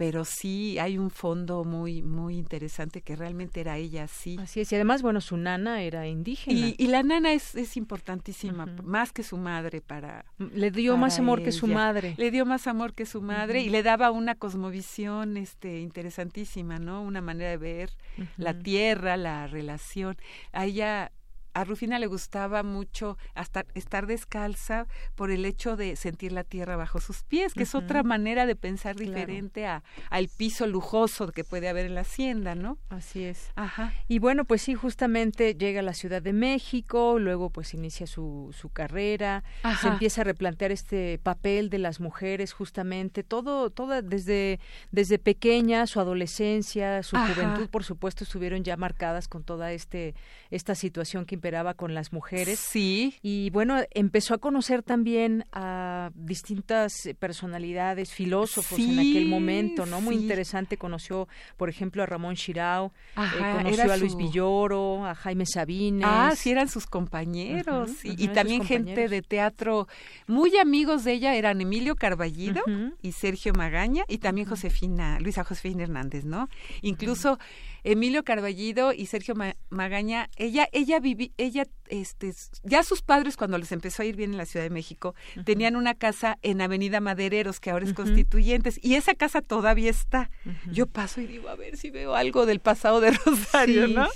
pero sí hay un fondo muy muy interesante que realmente era ella sí. Así es y además bueno su nana era indígena. Y, la nana es, es importantísima más que su madre para le dio más amor que su madre. Le dio más amor que su madre y le daba una cosmovisión este interesantísima no una manera de ver la tierra la relación. A ella a Rufina le gustaba mucho hasta estar descalza por el hecho de sentir la tierra bajo sus pies, que es otra manera de pensar diferente a, al piso lujoso que puede haber en la hacienda, ¿no? Así es. Ajá. Y bueno, pues sí, justamente llega a la Ciudad de México, luego pues inicia su, su carrera, se empieza a replantear este papel de las mujeres, justamente, todo, toda, desde, desde pequeña, su adolescencia, su juventud, por supuesto, estuvieron ya marcadas con toda este, esta situación que imperaba con las mujeres. Sí. Y bueno, empezó a conocer también a distintas personalidades, filósofos en aquel momento, ¿no? Muy interesante. Conoció, por ejemplo, a Ramón Chirao, eh, conoció a Luis Villoro, a Jaime Sabines. Ah, sí, eran sus compañeros. y, también gente de teatro muy amigos de ella eran Emilio Carballido y Sergio Magaña y también Josefina, Luisa Josefina Hernández, ¿no? Incluso Emilio Carballido y Sergio Magaña, ella, ella viví, ella, este, ya sus padres cuando les empezó a ir bien en la Ciudad de México, tenían una casa en Avenida Madereros, que ahora es Constituyentes, y esa casa todavía está. Yo paso y digo, a ver si veo algo del pasado de Rosario, ¿no?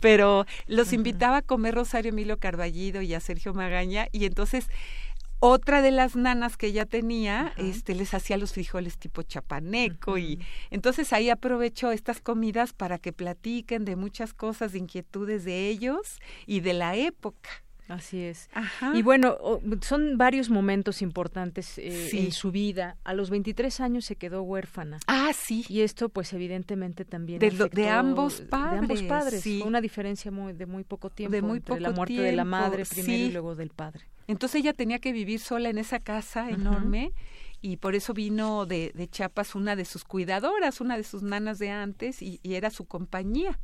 Pero los invitaba a comer Rosario Emilio Carballido y a Sergio Magaña, y entonces otra de las nanas que ella tenía, este, les hacía los frijoles tipo chapaneco y entonces ahí aprovecho estas comidas para que platiquen de muchas cosas, de inquietudes de ellos y de la época. Así es. Y bueno, son varios momentos importantes eh, en su vida. A los 23 años se quedó huérfana. Ah, sí. Y esto, pues, evidentemente también de, de ambos padres. De ambos padres. Sí. Fue una diferencia muy, de muy poco tiempo. De muy entre la muerte de la madre primero y luego del padre. Entonces ella tenía que vivir sola en esa casa enorme y por eso vino de, de, Chiapas una de sus cuidadoras, una de sus nanas de antes y, era su compañía.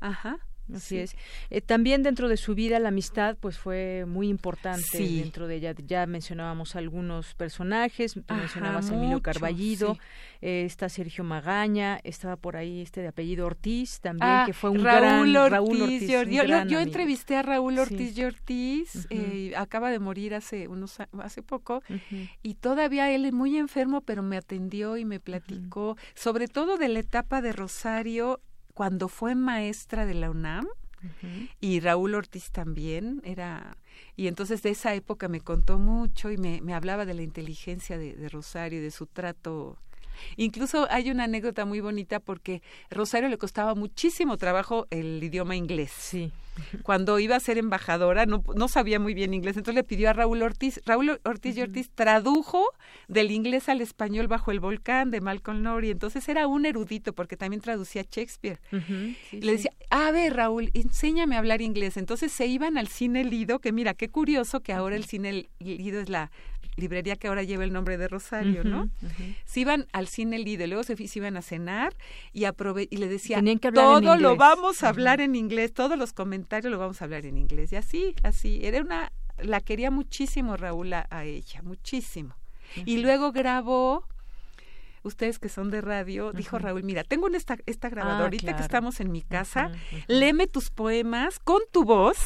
Ajá. Así es. Eh, también dentro de su vida la amistad pues fue muy importante dentro de ella. Ya mencionábamos algunos personajes, mencionabas a Emilio Carballido, eh, está Sergio Magaña, estaba por ahí este de apellido Ortiz también, ah, que fue un Raúl gran Ortiz, Raúl Ortiz. Yo, yo, entrevisté a Raúl Ortiz y Ortiz, eh, acaba de morir hace unos hace poco, y todavía él es muy enfermo, pero me atendió y me platicó, sobre todo de la etapa de Rosario cuando fue maestra de la UNAM, y Raúl Ortiz también era y entonces de esa época me contó mucho y me, me hablaba de la inteligencia de, de Rosario y de su trato Incluso hay una anécdota muy bonita porque Rosario le costaba muchísimo trabajo el idioma inglés. Sí. Cuando iba a ser embajadora no, no sabía muy bien inglés, entonces le pidió a Raúl Ortiz. Raúl Ortiz y Ortiz tradujo del inglés al español bajo el volcán de Malcolm Lowry. Entonces era un erudito porque también traducía Shakespeare. le decía, a ver Raúl, enséñame a hablar inglés. Entonces se iban al cine Lido, que mira, qué curioso que ahora el cine Lido es la librería que ahora lleva el nombre de Rosario, ¿no? Se iban al cine Lido, luego se, iban a cenar y, aprove y le decían, todo lo vamos a hablar en inglés, todos los comentarios lo vamos a hablar en inglés. Y así, así, era una, la quería muchísimo Raúl a, ella, muchísimo. Y luego grabó ustedes que son de radio, dijo Raúl, mira, tengo esta, esta grabadora, ah, ahorita que estamos en mi casa, léeme tus poemas con tu voz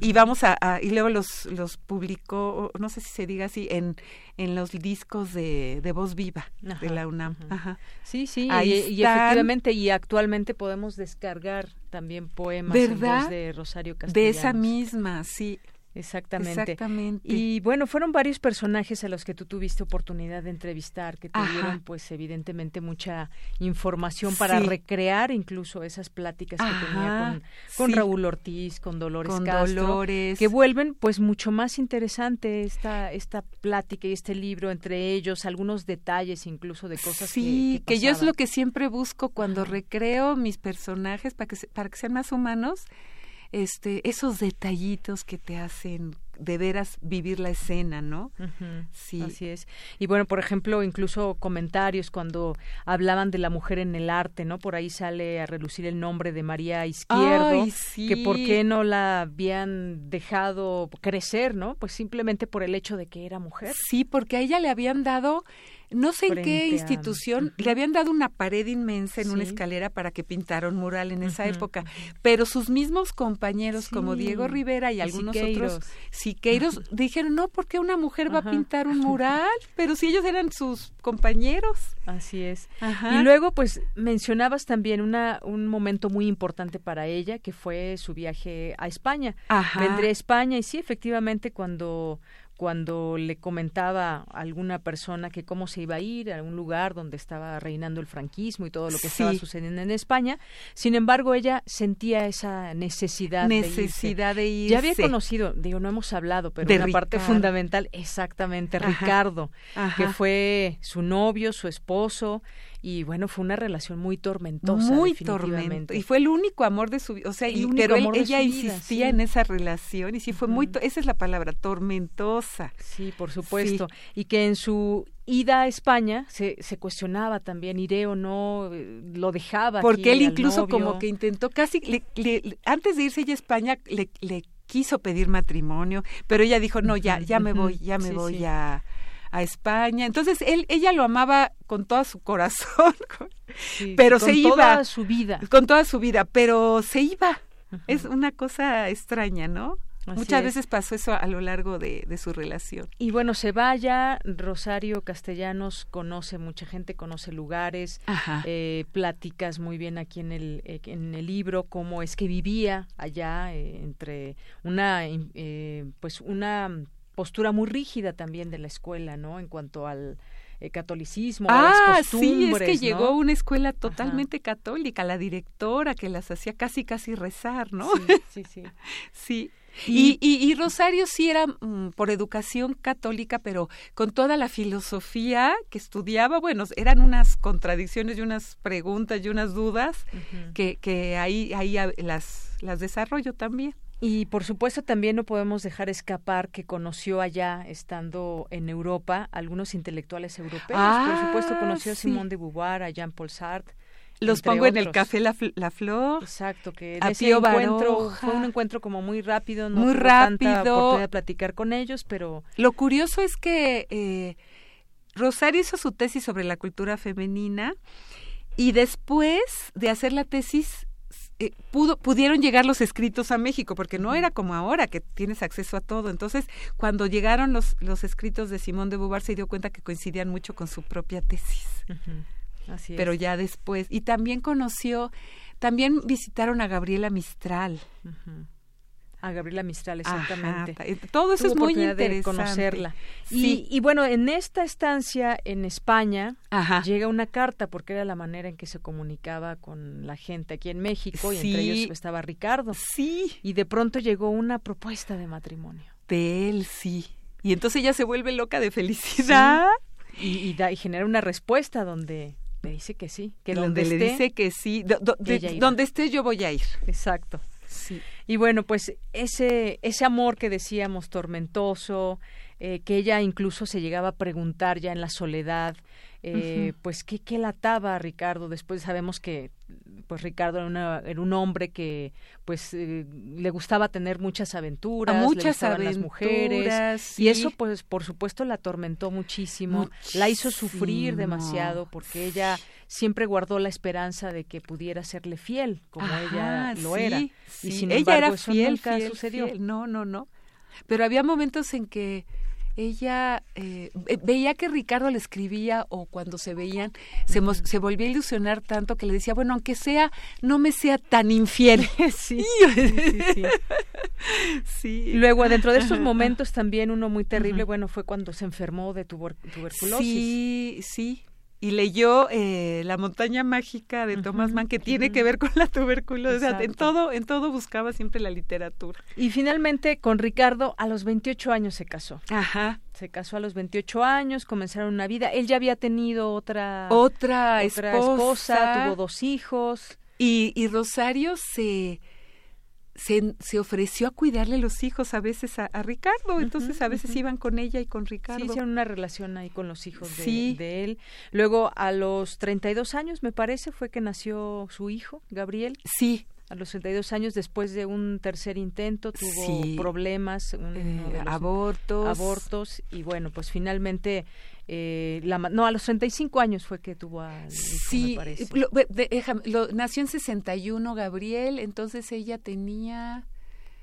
y vamos a, y luego los, los publicó, no sé si se diga así, en, en los discos de, de voz viva de la UNAM. Ajá. Sí, sí, y, efectivamente, y actualmente podemos descargar también poemas ¿verdad? de Rosario De esa misma, sí. Exactamente. Exactamente. Y bueno, fueron varios personajes a los que tú tuviste oportunidad de entrevistar, que tuvieron pues evidentemente mucha información para recrear incluso esas pláticas que tenía con, Raúl Ortiz, con Dolores con Castro, Dolores. que vuelven pues mucho más interesante esta esta plática y este libro entre ellos, algunos detalles incluso de cosas sí, que, que, yo es lo que siempre busco cuando recreo mis personajes para que para que sean más humanos este, esos detallitos que te hacen de veras vivir la escena, ¿no? Sí. Así es. Y bueno, por ejemplo, incluso comentarios cuando hablaban de la mujer en el arte, ¿no? Por ahí sale a relucir el nombre de María Izquierdo, que por qué no la habían dejado crecer, ¿no? Pues simplemente por el hecho de que era mujer. Sí, porque a ella le habían dado no sé en qué institución, le habían dado una pared inmensa en una escalera para que pintara un mural en esa época, pero sus mismos compañeros como Diego Rivera y, algunos otros Siqueiros dijeron, no, ¿por qué una mujer va a pintar un mural? Pero si ellos eran sus compañeros. Así es. Y luego, pues, mencionabas también una, un momento muy importante para ella, que fue su viaje a España. Vendré a España y sí, efectivamente, cuando cuando le comentaba a alguna persona que cómo se iba a ir a un lugar donde estaba reinando el franquismo y todo lo que estaba sucediendo en España. Sin embargo, ella sentía esa necesidad, necesidad de irse. Ya había conocido, digo, no hemos hablado, pero una parte fundamental, exactamente, Ricardo, que fue su novio, su esposo, y bueno, fue una relación muy tormentosa. Muy tormentosa. Y fue el único amor de su vida. O sea, y, pero ella insistía en esa relación y sí fue muy, esa es la palabra, tormentosa. Sí, por supuesto. Y que en su ida a España se, se cuestionaba también, iré o no, eh, lo dejaba. Porque él incluso como que intentó casi, antes de irse ella a España, le, le quiso pedir matrimonio, pero ella dijo, no, ya, ya me voy, ya me voy a a España. Entonces él, ella lo amaba con todo su corazón, pero se iba. Con toda su vida. Con toda su vida, pero se iba. Es una cosa extraña, ¿no? Muchas veces pasó eso a lo largo de, su relación. Y bueno, se vaya, Rosario Castellanos conoce mucha gente, conoce lugares, eh, pláticas muy bien aquí en el, eh, en el libro, cómo es que vivía allá eh, entre una, pues una postura muy rígida también de la escuela, ¿no? En cuanto al eh, catolicismo, ah, a las sí, es que llegó una escuela totalmente católica, la directora que las hacía casi casi rezar, ¿no? Sí, sí, sí. Y, y, Rosario sí era mm, por educación católica, pero con toda la filosofía que estudiaba, bueno, eran unas contradicciones y unas preguntas y unas dudas que, que ahí, ahí las, las desarrollo también. Y por supuesto también no podemos dejar escapar que conoció allá, estando en Europa, algunos intelectuales europeos. por supuesto ah, conoció a Simone de Beauvoir, a Jean-Paul Sartre. Los pongo en el café La, la Flor. Exacto, que ese encuentro fue un encuentro como muy rápido, no muy rápido. Tanta oportunidad de platicar con ellos, pero lo curioso es que eh, Rosario hizo su tesis sobre la cultura femenina y después de hacer la tesis eh, pudo, pudieron llegar los escritos a México, porque no era como ahora que tienes acceso a todo. Entonces, cuando llegaron los, los escritos de Simón de Beauvoir, se dio cuenta que coincidían mucho con su propia tesis. Así Pero ya después. Y también conoció, también visitaron a Gabriela Mistral a Gabriela Mistral, exactamente. todo eso es muy interesante. De conocerla. Y, bueno, en esta estancia en España llega una carta porque era la manera en que se comunicaba con la gente aquí en México y entre ellos estaba Ricardo. Sí. Y de pronto llegó una propuesta de matrimonio. De él, sí. Y entonces ella se vuelve loca de felicidad. Y, da, y genera una respuesta donde le dice que sí, que donde, le dice que sí, donde esté yo voy a ir. Exacto. Y bueno, pues ese, ese amor que decíamos tormentoso, eh, que ella incluso se llegaba a preguntar ya en la soledad, eh, pues ¿qué, qué lataba a Ricardo. Después sabemos que pues Ricardo era, era un hombre que pues eh, le gustaba tener muchas aventuras, muchas le las mujeres y eso pues por supuesto la atormentó muchísimo, la hizo sufrir demasiado porque ella siempre guardó la esperanza de que pudiera serle fiel como ella lo era. Y sin ella embargo era eso fiel, nunca sucedió. No, no, no. Pero había momentos en que ella eh, veía que Ricardo le escribía o cuando se veían se, se volvía a ilusionar tanto que le decía, bueno, aunque sea, no me sea tan infiel. sí, sí, sí, sí. Luego, dentro de estos momentos también uno muy terrible, bueno, fue cuando se enfermó de tuberculosis. Sí, sí, y leyó eh, La montaña mágica de Thomas Mann que tiene que ver con la tuberculosis. en todo, en todo buscaba siempre la literatura. Y finalmente con Ricardo a los 28 años se casó. Ajá. Se casó a los 28 años, comenzaron una vida. Él ya había tenido otra otra, esposa, tuvo dos hijos. Y, y Rosario se se, se, ofreció a cuidarle los hijos a veces a, Ricardo, entonces a veces iban con ella y con Ricardo. Sí, hicieron una relación ahí con los hijos de, de, él. Luego, a los 32 años, me parece, fue que nació su hijo, Gabriel. Sí, a los 32 años después de un tercer intento tuvo problemas eh, abortos abortos y bueno pues finalmente eh, la, no a los 35 años fue que tuvo a sí lo, nació en 61 Gabriel entonces ella tenía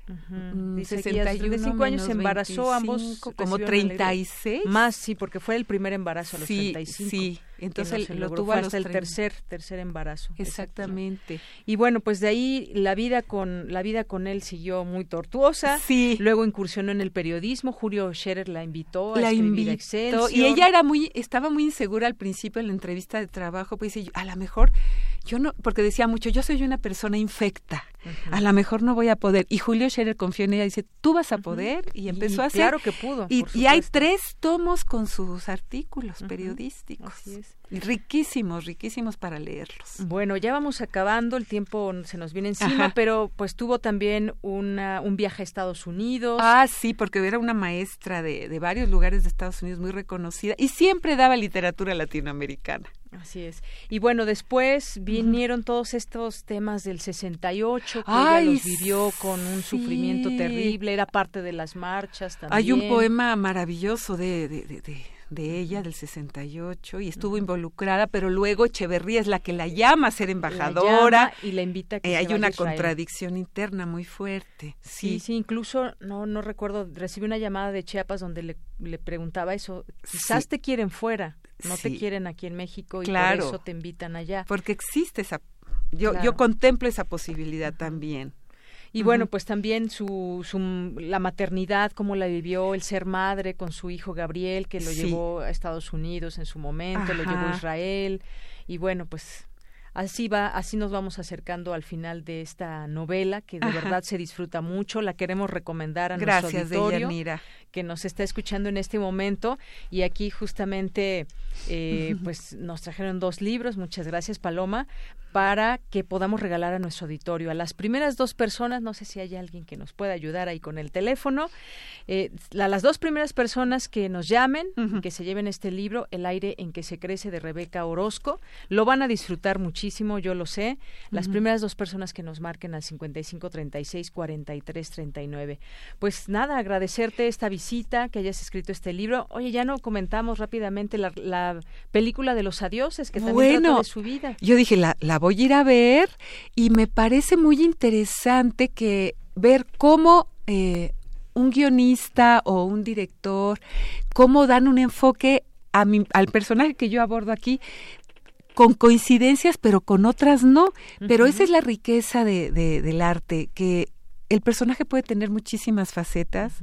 Uh 65 años se embarazó ambos como 36 más sí porque fue el primer embarazo a los sí, 35 sí entonces lo tuvo hasta el tercer tercer embarazo exactamente. Y bueno pues de ahí la vida con la vida con él siguió muy tortuosa. Sí. Luego incursionó en el periodismo. Julio Scherer la invitó a la escribir invitó, y ella era muy estaba muy insegura al principio en la entrevista de trabajo pues dice a lo mejor yo no, porque decía mucho, yo soy una persona infecta, a lo mejor no voy a poder. Y Julio Scherer confió en ella y dice, tú vas a poder, y empezó a hacer. Claro que pudo. Y, y, hay tres tomos con sus artículos periodísticos. Así es. Riquísimos, riquísimos para leerlos. Bueno, ya vamos acabando, el tiempo se nos viene encima, pero pues tuvo también una, un viaje a Estados Unidos. Ah, sí, porque era una maestra de, de varios lugares de Estados Unidos muy reconocida y siempre daba literatura latinoamericana. Así es. Y bueno, después vinieron todos estos temas del 68, que Ay, ella los vivió con un sufrimiento terrible, era parte de las marchas también. Hay un poema maravilloso de, de, de, de ella del 68 y estuvo involucrada, pero luego Echeverría es la que la llama a ser embajadora y la invita a que eh, hay una contradicción interna muy fuerte. Sí. sí, incluso no no recuerdo, recibí una llamada de Chiapas donde le, le preguntaba eso, quizás te quieren fuera no te quieren aquí en México y por eso te invitan allá. Porque existe esa, yo, yo contemplo esa posibilidad también. Y bueno, pues también su, su, la maternidad, cómo la vivió, el ser madre con su hijo Gabriel, que lo llevó a Estados Unidos en su momento, lo llevó a Israel. Y bueno, pues así va, así nos vamos acercando al final de esta novela que de verdad se disfruta mucho. La queremos recomendar a Gracias, nuestro auditorio Deyanira. Que nos está escuchando en este momento y aquí justamente eh, pues nos trajeron dos libros. Muchas gracias Paloma para que podamos regalar a nuestro auditorio. A las primeras dos personas, no sé si hay alguien que nos pueda ayudar ahí con el teléfono, eh, a las dos primeras personas que nos llamen, que se lleven este libro, El aire en que se crece de Rebeca Orozco, lo van a disfrutar muchísimo, yo lo sé. Las primeras dos personas que nos marquen al 55 36 43 39. Pues nada, agradecerte esta visita, que hayas escrito este libro. Oye, ya no comentamos rápidamente la, película de los adioses, que también trata de su vida. Yo dije, la, la voy a ir a ver y me parece muy interesante que ver cómo eh, un guionista o un director, cómo dan un enfoque a mi, al personaje que yo abordo aquí con coincidencias, pero con otras no. Pero esa es la riqueza de, del arte, que el personaje puede tener muchísimas facetas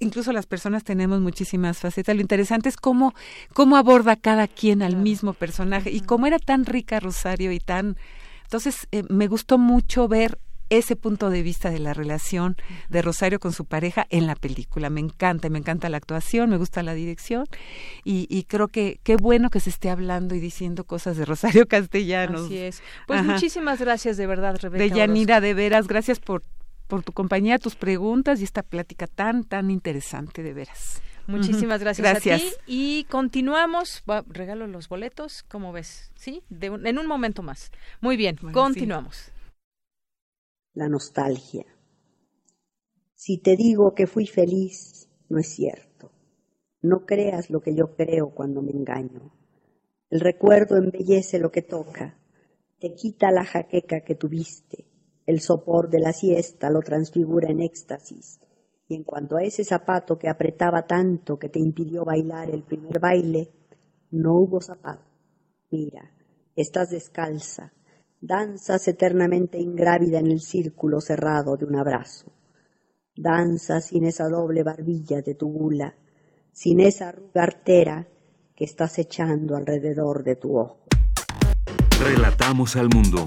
incluso las personas tenemos muchísimas facetas. Lo interesante es cómo, cómo aborda cada quien al mismo personaje. Y cómo era tan rica Rosario y tan... Entonces, eh, me gustó mucho ver ese punto de vista de la relación de Rosario con su pareja en la película. Me encanta, me encanta la actuación, me gusta la dirección y, y creo que qué bueno que se esté hablando y diciendo cosas de Rosario Castellanos. Así es. Pues muchísimas gracias de verdad, Rebeca. De Yanira, de veras, gracias por por tu compañía, tus preguntas y esta plática tan, tan interesante de veras. Muchísimas gracias, a ti. Y continuamos. regalo los boletos, ¿cómo ves? ¿Sí? en un momento más. Muy bien, continuamos. La nostalgia. Si te digo que fui feliz, no es cierto. No creas lo que yo creo cuando me engaño. El recuerdo embellece lo que toca, te quita la jaqueca que tuviste el sopor de la siesta lo transfigura en éxtasis. Y en cuanto a ese zapato que apretaba tanto que te impidió bailar el primer baile, no hubo zapato. Mira, estás descalza, danzas eternamente ingrávida en el círculo cerrado de un abrazo. Danza sin esa doble barbilla de tu gula, sin esa arruga artera que estás echando alrededor de tu ojo. Relatamos al mundo.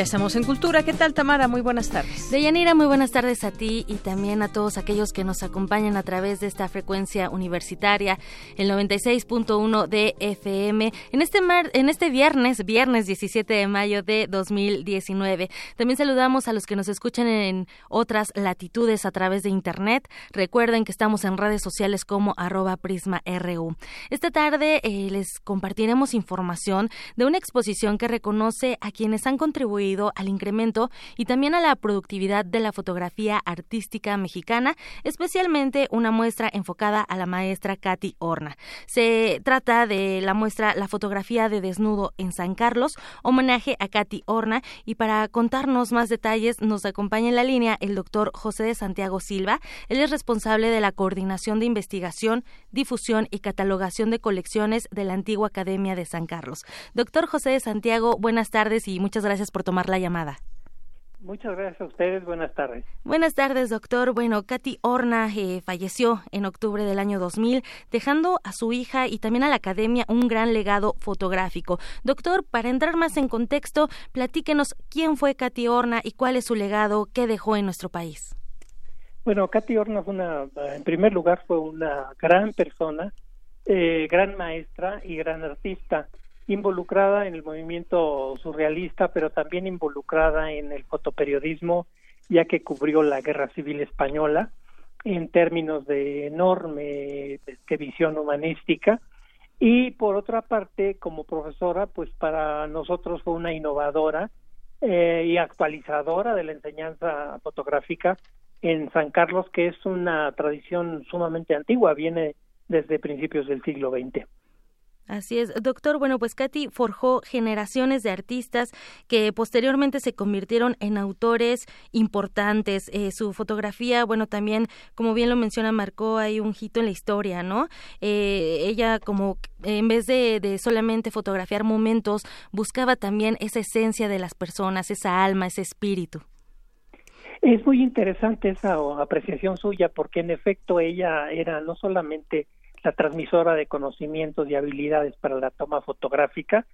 Ya estamos en Cultura. ¿Qué tal, Tamara? Muy buenas tardes. Deyanira, muy buenas tardes a ti y también a todos aquellos que nos acompañan a través de esta frecuencia universitaria, el 96.1 de FM, en este, mar, en este viernes, viernes 17 de mayo de 2019. También saludamos a los que nos escuchan en otras latitudes a través de Internet. Recuerden que estamos en redes sociales como arroba prisma.ru. Esta tarde eh, les compartiremos información de una exposición que reconoce a quienes han contribuido al incremento y también a la productividad de la fotografía artística mexicana, especialmente una muestra enfocada a la maestra Katy Horna. Se trata de la muestra La fotografía de desnudo en San Carlos, homenaje a Katy Horna y para contarnos más detalles nos acompaña en la línea el doctor José de Santiago Silva. Él es responsable de la coordinación de investigación, difusión y catalogación de colecciones de la antigua Academia de San Carlos. Doctor José de Santiago, buenas tardes y muchas gracias por tomar la llamada. Muchas gracias a ustedes. Buenas tardes. Buenas tardes, doctor. Bueno, Katy Horna eh, falleció en octubre del año 2000, dejando a su hija y también a la academia un gran legado fotográfico. Doctor, para entrar más en contexto, platíquenos quién fue Katy Horna y cuál es su legado que dejó en nuestro país. Bueno, Katy Horna fue una, en primer lugar, fue una gran persona, eh, gran maestra y gran artista involucrada en el movimiento surrealista, pero también involucrada en el fotoperiodismo, ya que cubrió la Guerra Civil Española en términos de enorme este, visión humanística. Y por otra parte, como profesora, pues para nosotros fue una innovadora eh, y actualizadora de la enseñanza fotográfica en San Carlos, que es una tradición sumamente antigua, viene desde principios del siglo XX. Así es, doctor. Bueno, pues Katy forjó generaciones de artistas que posteriormente se convirtieron en autores importantes. Eh, su fotografía, bueno, también, como bien lo menciona, marcó ahí un hito en la historia, ¿no? Eh, ella como en vez de, de, solamente fotografiar momentos, buscaba también esa esencia de las personas, esa alma, ese espíritu. Es muy interesante esa apreciación suya porque en efecto ella era no solamente la transmisora de conocimientos y habilidades para la toma fotográfica,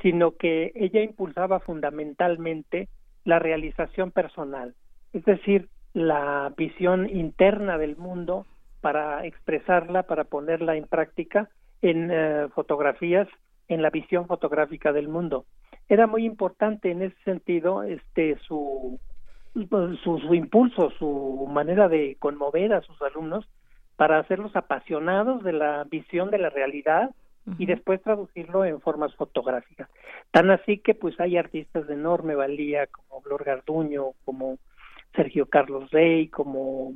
sino que ella impulsaba fundamentalmente la realización personal, es decir, la visión interna del mundo para expresarla, para ponerla en práctica en eh, fotografías, en la visión fotográfica del mundo. Era muy importante en ese sentido este su, su, su impulso, su manera de conmover a sus alumnos para hacerlos apasionados de la visión de la realidad y después traducirlo en formas fotográficas. Tan así que pues hay artistas de enorme valía como Glor Garduño, como Sergio Carlos Rey, como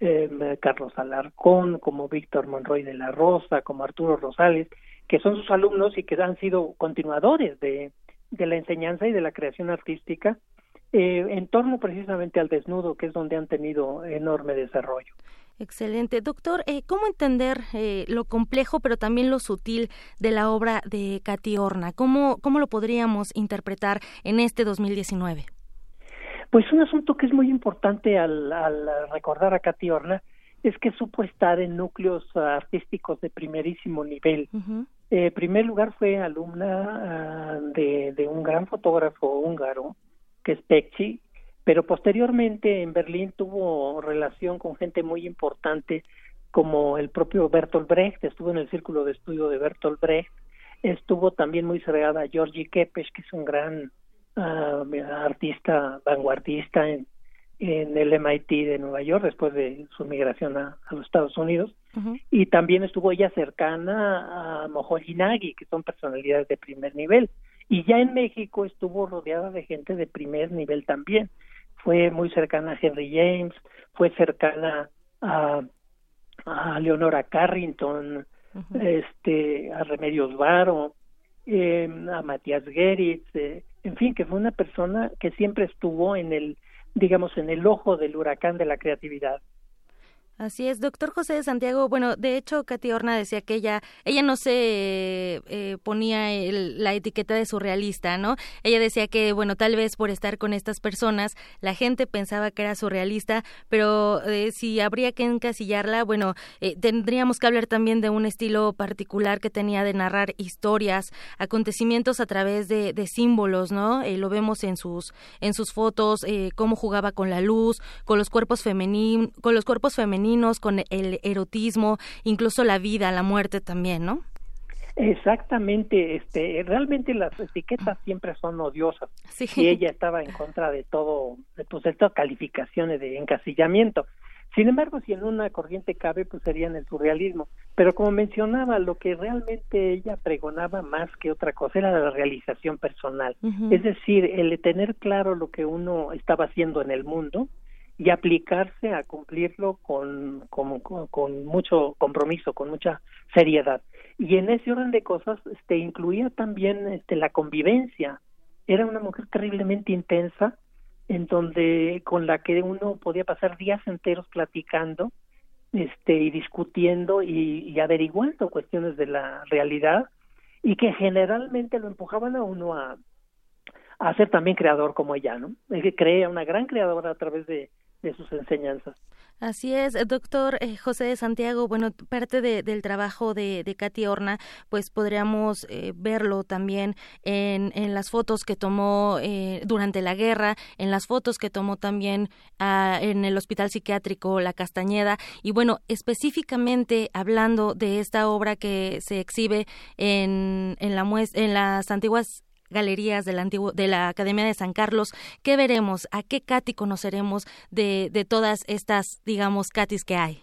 eh, Carlos Alarcón, como Víctor Monroy de la Rosa, como Arturo Rosales, que son sus alumnos y que han sido continuadores de, de la enseñanza y de la creación artística eh, en torno precisamente al desnudo, que es donde han tenido enorme desarrollo. Excelente. Doctor, eh, ¿cómo entender eh, lo complejo pero también lo sutil de la obra de Katy Horna? ¿Cómo, ¿Cómo lo podríamos interpretar en este 2019? Pues un asunto que es muy importante al, recordar a Katy Horna es que supo estar en núcleos artísticos de primerísimo nivel. En eh, primer lugar fue alumna ah, de, de, un gran fotógrafo húngaro, que es Pecci, pero posteriormente en Berlín tuvo relación con gente muy importante como el propio Bertolt Brecht, estuvo en el círculo de estudio de Bertolt Brecht, estuvo también muy cerrada a Georgi Kepes, que es un gran ah, artista vanguardista en, en el MIT de Nueva York después de su migración a, los Estados Unidos. Y también estuvo ella cercana a Moholy Nagy, que son personalidades de primer nivel. Y ya en México estuvo rodeada de gente de primer nivel también fue muy cercana a Henry James, fue cercana a, a Leonora Carrington, este, a Remedios Varo, eh, a Matías Geritz, eh, en fin, que fue una persona que siempre estuvo en el, digamos, en el ojo del huracán de la creatividad. Así es, doctor José de Santiago. Bueno, de hecho, Katy Horna decía que ella, ella no se eh, ponía la etiqueta de surrealista, ¿no? Ella decía que, bueno, tal vez por estar con estas personas, la gente pensaba que era surrealista, pero eh, si habría que encasillarla, bueno, eh, tendríamos que hablar también de un estilo particular que tenía de narrar historias, acontecimientos a través de, símbolos, ¿no? lo vemos en sus, en sus fotos, cómo jugaba con la luz, con los cuerpos femeninos, con los cuerpos femeninos con el erotismo, incluso la vida, la muerte también, ¿no? Exactamente, este, realmente las etiquetas siempre son odiosas y ella estaba en contra de todo, de, pues, de todas calificaciones de encasillamiento. Sin embargo, si en una corriente cabe, pues sería en el surrealismo. Pero como mencionaba, lo que realmente ella pregonaba más que otra cosa era la realización personal. Es decir, el tener claro lo que uno estaba haciendo en el mundo y aplicarse a cumplirlo con, con, mucho compromiso, con mucha seriedad. Y en ese orden de cosas este, incluía también este, la convivencia. Era una mujer terriblemente intensa, en donde con la que uno podía pasar días enteros platicando este, y discutiendo y, y averiguando cuestiones de la realidad y que generalmente lo empujaban a uno a, a ser también creador como ella, ¿no? Crea una gran creadora a través de de sus enseñanzas. Así es, doctor eh, José de Santiago. Bueno, parte del trabajo de, de Katy Horna, pues podríamos eh, verlo también en, en, las fotos que tomó eh, durante la guerra, en las fotos que tomó también ah, en el Hospital Psiquiátrico La Castañeda. Y bueno, específicamente hablando de esta obra que se exhibe en, en, la en las antiguas galerías del antiguo, de la Academia de San Carlos. ¿Qué veremos? ¿A qué Katy conoceremos de, de todas estas, digamos, Katis que hay?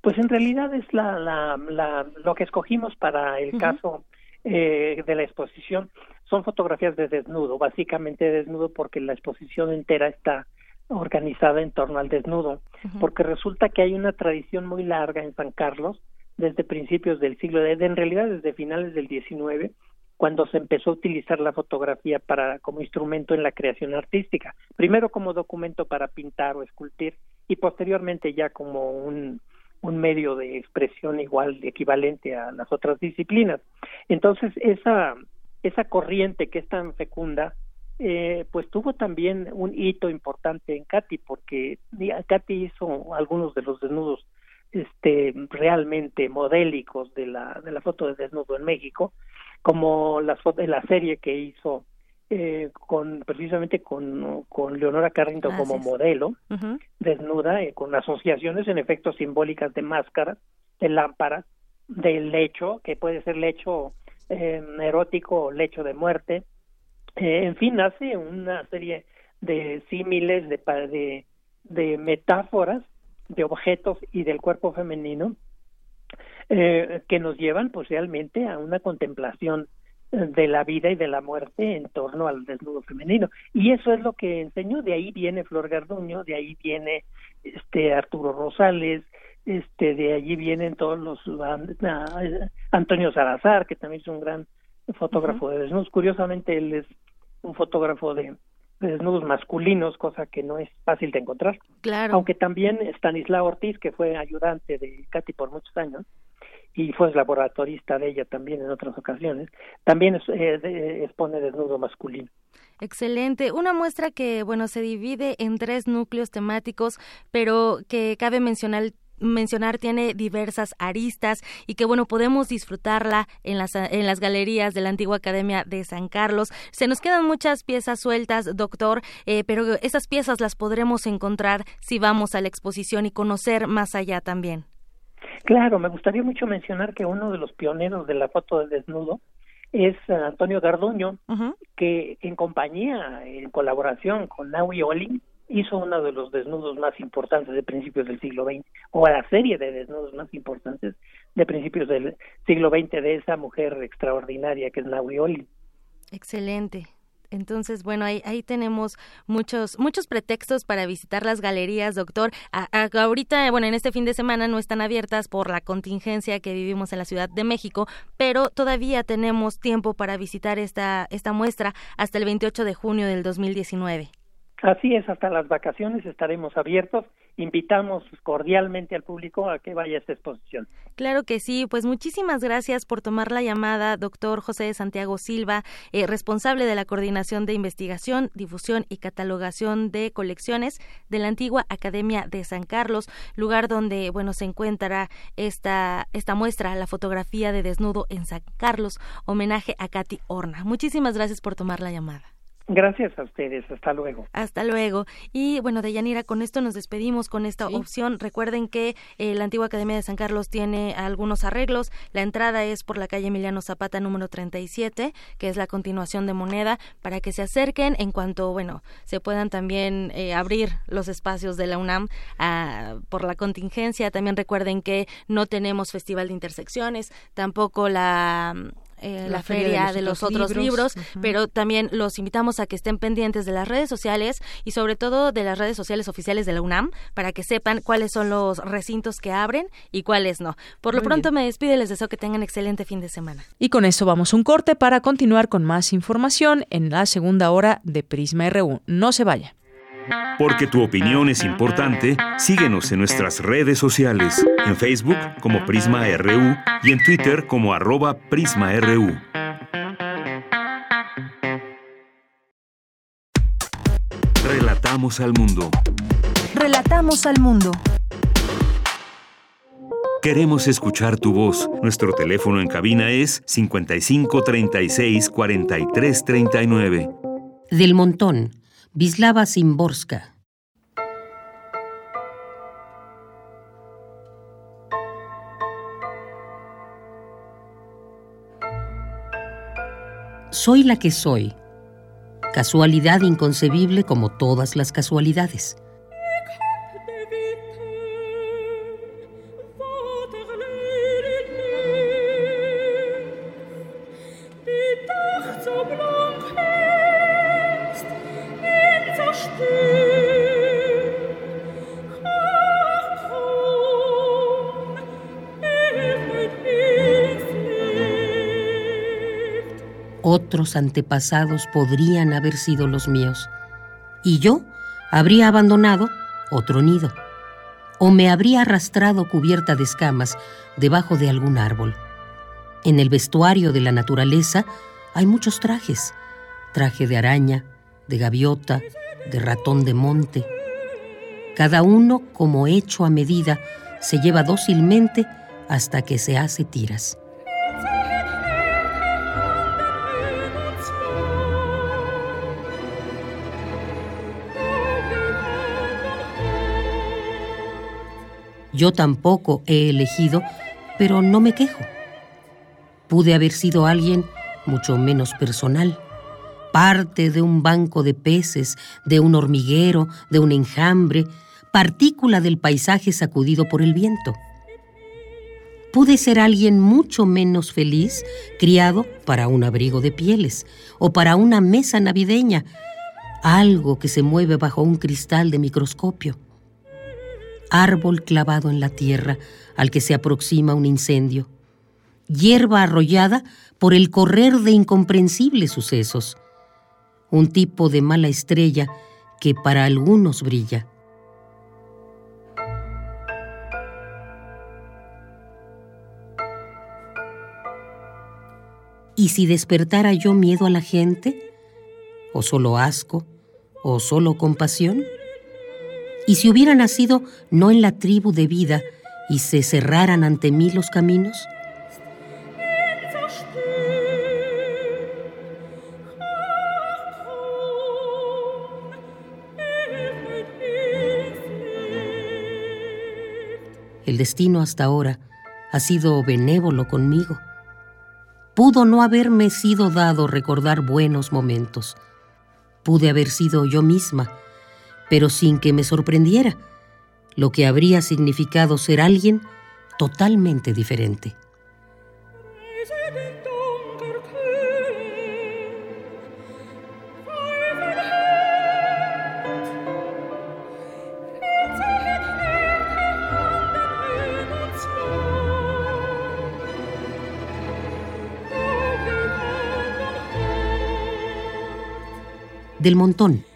Pues en realidad es la, la, la lo que escogimos para el caso eh, de la exposición. Son fotografías de desnudo, básicamente desnudo porque la exposición entera está organizada en torno al desnudo, porque resulta que hay una tradición muy larga en San Carlos desde principios del siglo de, en realidad desde finales del XIX cuando se empezó a utilizar la fotografía para como instrumento en la creación artística, primero como documento para pintar o esculpir y posteriormente ya como un, un medio de expresión igual equivalente a las otras disciplinas. Entonces esa esa corriente que es tan fecunda eh, pues tuvo también un hito importante en Katy porque Katy hizo algunos de los desnudos este realmente modélicos de la de la foto de desnudo en México como la, la serie que hizo eh, con precisamente con, con Leonora Carrington como modelo desnuda eh, con asociaciones en efecto simbólicas de máscaras de lámparas del lecho que puede ser lecho eh, erótico o lecho de muerte. Eh, en fin hace una serie de símiles de, de de metáforas de objetos y del cuerpo femenino eh, que nos llevan pues realmente a una contemplación eh, de la vida y de la muerte en torno al desnudo femenino y eso es lo que enseñó de ahí viene Flor Garduño de ahí viene este Arturo Rosales este de allí vienen todos los Antonio Salazar que también es un gran fotógrafo de desnudos curiosamente él es un fotógrafo de, desnudos masculinos, cosa que no es fácil de encontrar. Claro. Aunque también Stanislao Ortiz, que fue ayudante de Katy por muchos años, y fue laboratorista de ella también en otras ocasiones, también eh, expone desnudo masculino. Excelente. Una muestra que, bueno, se divide en tres núcleos temáticos, pero que cabe mencionar mencionar tiene diversas aristas y que bueno podemos disfrutarla en las en las galerías de la antigua Academia de San Carlos se nos quedan muchas piezas sueltas doctor eh, pero esas piezas las podremos encontrar si vamos a la exposición y conocer más allá también Claro, me gustaría mucho mencionar que uno de los pioneros de la foto de desnudo es Antonio Garduño, que en compañía, en colaboración con Naui Olin, hizo uno de los desnudos más importantes de principios del siglo XX, o la serie de desnudos más importantes de principios del siglo XX de esa mujer extraordinaria que es Naui Olin. Excelente. Entonces, bueno, ahí, ahí tenemos muchos muchos pretextos para visitar las galerías, doctor. ahorita, bueno, en este fin de semana no están abiertas por la contingencia que vivimos en la Ciudad de México, pero todavía tenemos tiempo para visitar esta esta muestra hasta el 28 de junio del 2019. Así es, hasta las vacaciones estaremos abiertos. Invitamos cordialmente al público a que vaya a esta exposición. Claro que sí, pues muchísimas gracias por tomar la llamada, doctor José Santiago Silva, eh, responsable de la Coordinación de Investigación, Difusión y Catalogación de Colecciones de la antigua Academia de San Carlos, lugar donde, bueno, se encuentra esta, esta muestra, la fotografía de desnudo en San Carlos, homenaje a Katy Horna. Muchísimas gracias por tomar la llamada. Gracias a ustedes, hasta luego. Hasta luego. Y bueno, Deyanira, con esto nos despedimos con esta opción. Recuerden que eh, la antigua Academia de San Carlos tiene algunos arreglos. La entrada es por la calle Emiliano Zapata número 37, que es la continuación de Moneda, para que se acerquen en cuanto, bueno, se puedan también eh, abrir los espacios de la UNAM ah, por la contingencia. También recuerden que no tenemos Festival de Intersecciones, tampoco la eh, la, feria, de los, otros libros, pero también los invitamos a que estén pendientes de las redes sociales y sobre todo de las redes sociales oficiales de la UNAM para que sepan cuáles son los recintos que abren y cuáles no. Por lo pronto me despido y les deseo que tengan excelente fin de semana. Y con esto vamos un corte para continuar con más información en la segunda hora de Prisma RU. No se vaya. Porque tu opinión es importante, síguenos en nuestras redes sociales, en Facebook como Prisma RU y en Twitter como arroba PrismaRU. Relatamos al mundo. Relatamos al mundo. Queremos escuchar tu voz. Nuestro teléfono en cabina es 55 36 43 39. Del Montón Vislava Simborska. Soy la que soy, casualidad inconcebible como todas las casualidades. Otros antepasados podrían haber sido los míos, y yo habría abandonado otro nido, o me habría arrastrado cubierta de escamas debajo de algún árbol. En el vestuario de la naturaleza hay muchos trajes, traje de araña, de gaviota, de ratón de monte. Cada uno, como hecho a medida, se lleva dócilmente hasta que se hace tiras. Yo tampoco he elegido, pero no me quejo. Pude haber sido alguien mucho menos personal, parte de un banco de peces, de un hormiguero, de un enjambre, partícula del paisaje sacudido por el viento. Pude ser alguien mucho menos feliz, criado para un abrigo de pieles o para una mesa navideña, algo que se mueve bajo un cristal de microscopio árbol clavado en la tierra al que se aproxima un incendio, hierba arrollada por el correr de incomprensibles sucesos, un tipo de mala estrella que para algunos brilla. ¿Y si despertara yo miedo a la gente? ¿O solo asco? ¿O solo compasión? Y si hubiera nacido no en la tribu de vida y se cerraran ante mí los caminos, El destino hasta ahora ha sido benévolo conmigo. Pudo no haberme sido dado recordar buenos momentos. Pude haber sido yo misma pero sin que me sorprendiera, lo que habría significado ser alguien totalmente diferente. Del montón.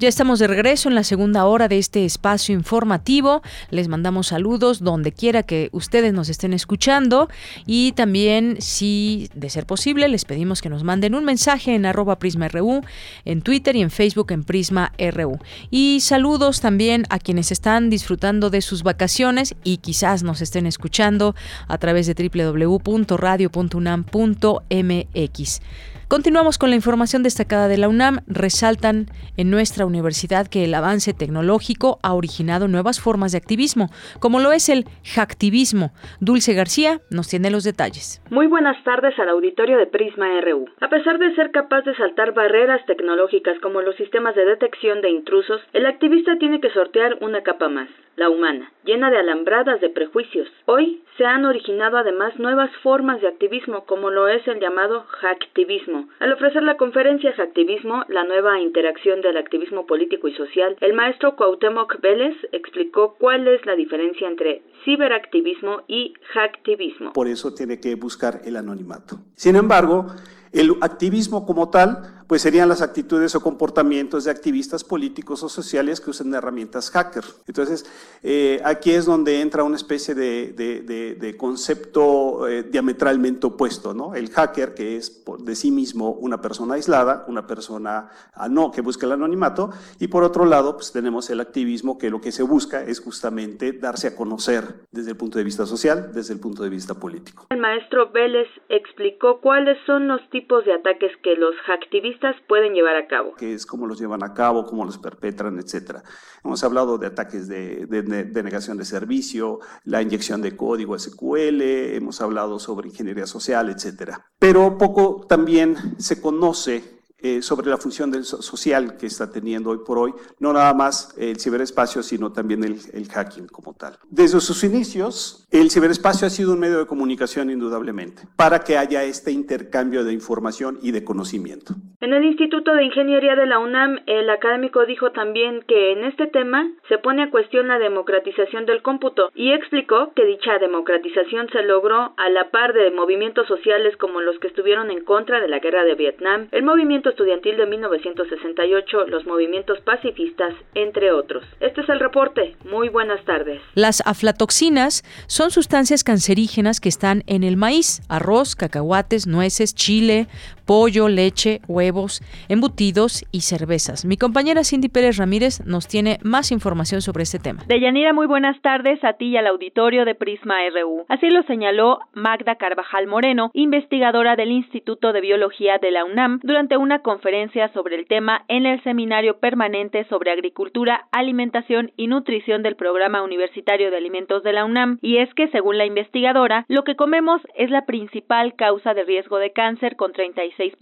Ya estamos de regreso en la segunda hora de este espacio informativo. Les mandamos saludos donde quiera que ustedes nos estén escuchando y también, si de ser posible, les pedimos que nos manden un mensaje en arroba PrismaRU, en Twitter y en Facebook en PrismaRU. Y saludos también a quienes están disfrutando de sus vacaciones y quizás nos estén escuchando a través de www.radio.unam.mx. Continuamos con la información destacada de la UNAM. Resaltan en nuestra universidad que el avance tecnológico ha originado nuevas formas de activismo, como lo es el hacktivismo. Dulce García nos tiene los detalles. Muy buenas tardes al auditorio de Prisma RU. A pesar de ser capaz de saltar barreras tecnológicas como los sistemas de detección de intrusos, el activista tiene que sortear una capa más la humana, llena de alambradas de prejuicios. Hoy se han originado además nuevas formas de activismo como lo es el llamado hacktivismo. Al ofrecer la conferencia Hacktivismo, la nueva interacción del activismo político y social, el maestro Cuauhtémoc Vélez explicó cuál es la diferencia entre ciberactivismo y hacktivismo. Por eso tiene que buscar el anonimato. Sin embargo, el activismo como tal pues serían las actitudes o comportamientos de activistas políticos o sociales que usan herramientas hacker. Entonces, eh, aquí es donde entra una especie de, de, concepto eh, diametralmente opuesto, ¿no? El hacker, que es de sí mismo una persona aislada, una persona ah, no, que busca el anonimato, y por otro lado, pues tenemos el activismo que lo que se busca es justamente darse a conocer desde el punto de vista social, desde el punto de vista político. El maestro Vélez explicó cuáles son los tipos de ataques que los hacktivistas pueden llevar a cabo. Que es cómo los llevan a cabo, cómo los perpetran, etcétera. Hemos hablado de ataques de, de, negación de servicio, la inyección de código SQL, hemos hablado sobre ingeniería social, etcétera. Pero poco también se conoce eh, sobre la función del social que está teniendo hoy por hoy, no nada más el ciberespacio, sino también el, hacking como tal. Desde sus inicios, el ciberespacio ha sido un medio de comunicación indudablemente, para que haya este intercambio de información y de conocimiento. En el Instituto de Ingeniería de la UNAM, el académico dijo también que en este tema se pone a cuestión la democratización del cómputo y explicó que dicha democratización se logró a la par de movimientos sociales como los que estuvieron en contra de la guerra de Vietnam, el movimiento estudiantil de 1968, los movimientos pacifistas, entre otros. Este es el reporte. Muy buenas tardes. Las aflatoxinas son sustancias cancerígenas que están en el maíz, arroz, cacahuates, nueces, chile, pollo, leche, huevos, embutidos y cervezas. Mi compañera Cindy Pérez Ramírez nos tiene más información sobre este tema. Deyanira, muy buenas tardes a ti y al auditorio de Prisma RU. Así lo señaló Magda Carvajal Moreno, investigadora del Instituto de Biología de la UNAM, durante una conferencia sobre el tema en el Seminario Permanente sobre Agricultura, Alimentación y Nutrición del Programa Universitario de Alimentos de la UNAM. Y es que, según la investigadora, lo que comemos es la principal causa de riesgo de cáncer con 36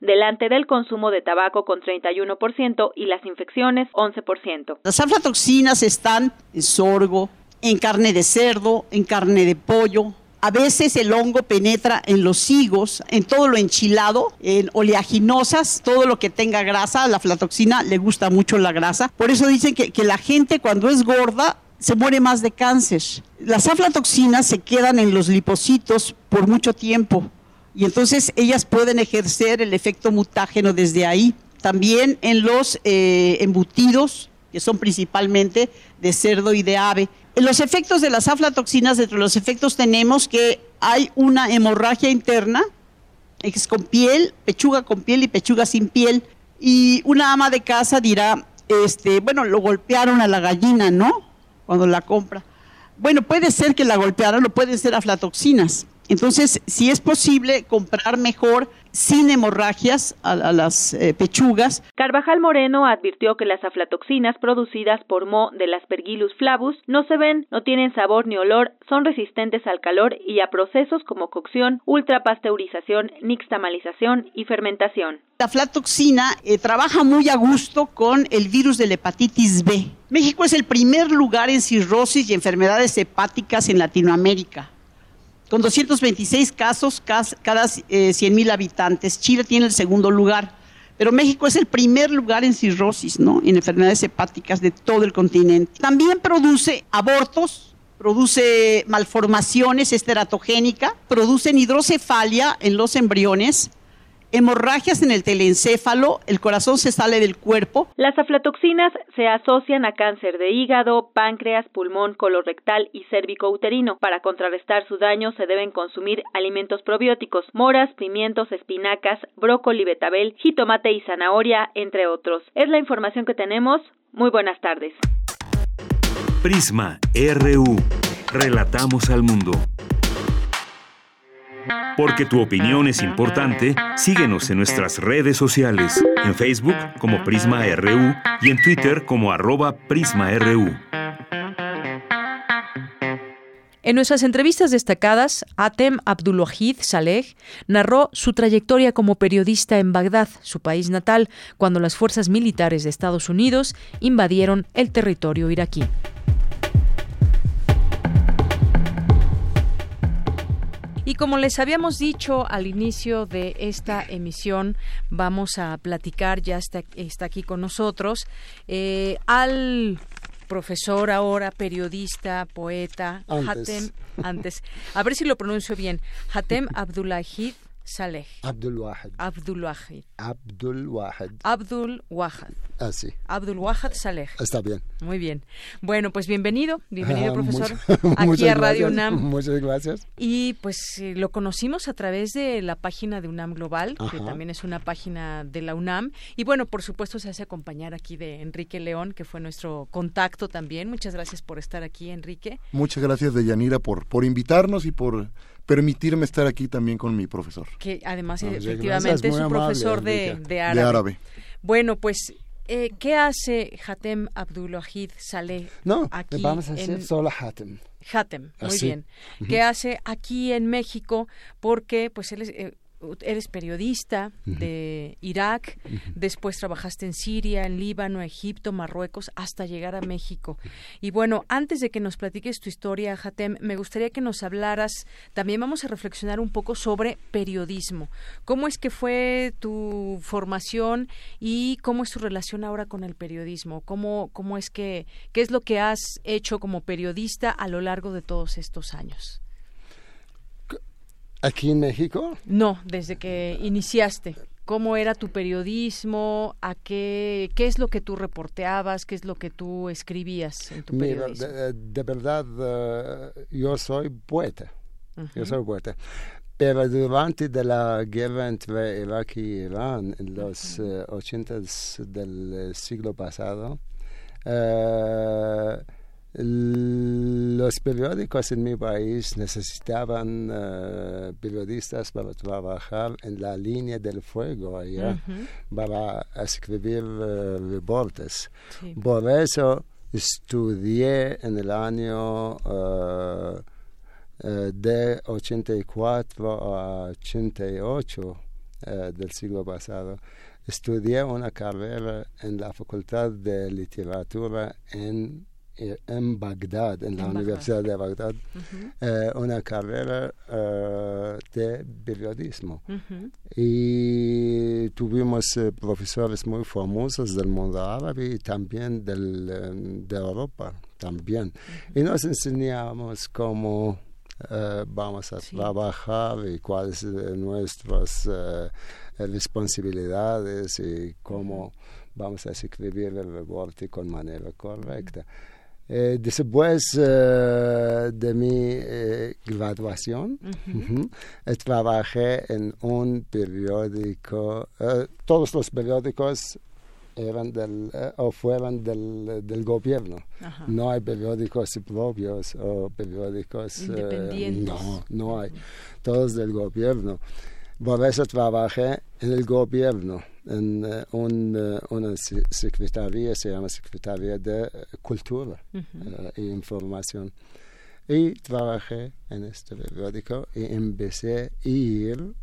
delante del consumo de tabaco con 31% y las infecciones 11%. Las aflatoxinas están en sorgo, en carne de cerdo, en carne de pollo, a veces el hongo penetra en los higos, en todo lo enchilado, en oleaginosas, todo lo que tenga grasa. La aflatoxina le gusta mucho la grasa. Por eso dicen que, que la gente cuando es gorda se muere más de cáncer. Las aflatoxinas se quedan en los lipocitos por mucho tiempo y entonces ellas pueden ejercer el efecto mutágeno desde ahí. También en los eh, embutidos, que son principalmente de cerdo y de ave. Los efectos de las aflatoxinas, entre los efectos tenemos que hay una hemorragia interna, es con piel, pechuga con piel y pechuga sin piel. Y una ama de casa dirá, este, bueno, lo golpearon a la gallina, ¿no? Cuando la compra. Bueno, puede ser que la golpearon o pueden ser aflatoxinas. Entonces, si es posible comprar mejor sin hemorragias a, las eh, pechugas. Carvajal Moreno advirtió que las aflatoxinas producidas por Mo del Aspergillus flavus no se ven, no tienen sabor ni olor, son resistentes al calor y a procesos como cocción, ultrapasteurización, nixtamalización y fermentación. La aflatoxina eh, trabaja muy a gusto con el virus de la hepatitis B. México es el primer lugar en cirrosis y enfermedades hepáticas en Latinoamérica con 226 casos cada 100 mil habitantes. Chile tiene el segundo lugar. Pero México es el primer lugar en cirrosis, ¿no? En enfermedades hepáticas de todo el continente. También produce abortos, produce malformaciones esteratogénicas, produce hidrocefalia en los embriones, hemorragias en el telencéfalo, el corazón se sale del cuerpo. Las aflatoxinas se asocian a cáncer de hígado, páncreas, pulmón, colorectal y cérvico-uterino. Para contrarrestar su daño se deben consumir alimentos probióticos, moras, pimientos, espinacas, brócoli, betabel, jitomate y zanahoria, entre otros. Es la información que tenemos. Muy buenas tardes. Prisma RU. Relatamos al mundo. Porque tu opinión es importante, síguenos en nuestras redes sociales, en Facebook como Prisma RU y en Twitter como arroba PrismaRU. En nuestras entrevistas destacadas, Atem Abdulwahid Saleh narró su trayectoria como periodista en Bagdad, su país natal, cuando las fuerzas militares de Estados Unidos invadieron el territorio iraquí. Y como les habíamos dicho al inicio de esta emisión, vamos a platicar, ya está, está aquí con nosotros, eh, al profesor ahora, periodista, poeta, Hatem, antes, a ver si lo pronuncio bien, Hatem Abdullahid Saleh. Abdul Wahid. Abdul Wahid. Abdul Wahid. Abdul Wahid. Ah, sí. Abdul Wahid Saleh. Está bien. Muy bien. Bueno, pues bienvenido, bienvenido profesor, aquí a Radio UNAM. Muchas gracias. Y pues eh, lo conocimos a través de la página de UNAM Global, que también es una página de la UNAM. Y bueno, por supuesto se hace acompañar aquí de Enrique León, que fue nuestro contacto también. Muchas gracias por estar aquí, Enrique. Muchas gracias, Deyanira, por, por invitarnos y por permitirme estar aquí también con mi profesor. Que además efectivamente es un profesor de, árabe. Bueno, pues eh, ¿qué hace Hatem Abdulwahid Saleh no, aquí? vamos a hacer solo Hatem. Hatem, muy bien. ¿Qué hace aquí en México? Porque pues él es, eh, eres periodista de Irak, después trabajaste en Siria, en Líbano, Egipto, Marruecos, hasta llegar a México. Y bueno, antes de que nos platiques tu historia, Hatem, me gustaría que nos hablaras, también vamos a reflexionar un poco sobre periodismo. ¿Cómo es que fue tu formación y cómo es tu relación ahora con el periodismo? ¿Cómo, cómo es que, qué es lo que has hecho como periodista a lo largo de todos estos años? ¿Aquí en México? No, desde que iniciaste. ¿Cómo era tu periodismo? ¿A qué, qué es lo que tú reporteabas? ¿Qué es lo que tú escribías en tu periodismo? de, verdad, eh, yo soy poeta. Yo soy poeta. Pero durante de la guerra entre Irak y Irán, en los uh, del siglo pasado, uh, los periódicos en mi país necesitaban eh, periodistas para trabajar en la línea del fuego allá, para escribir uh, reportes. Por eso estudié en el año uh, de 84 a 88 del siglo pasado. Estudié una carrera en la Facultad de Literatura en eh, en Bagdad, en la Universidad de Bagdad, eh, una carrera eh, de periodismo. Y tuvimos profesores muy famosos del mundo árabe y también del, de Europa, también. Y nos enseñamos cómo vamos a trabajar y cuáles son nuestras responsabilidades y cómo vamos a escribir el reporte con manera correcta. Eh, después eh, de mi eh, graduación, trabajé en un periódico. todos los periódicos eran del, o fueron del, del gobierno. No hay periódicos propios o periódicos... Independientes. no, no hay. Todos del gobierno. Por eso trabajé en el gobierno en un, uh, una secretaría, se llama Secretaría de Cultura uh -huh. e Información. Y trabajé en este periódico y empecé a ir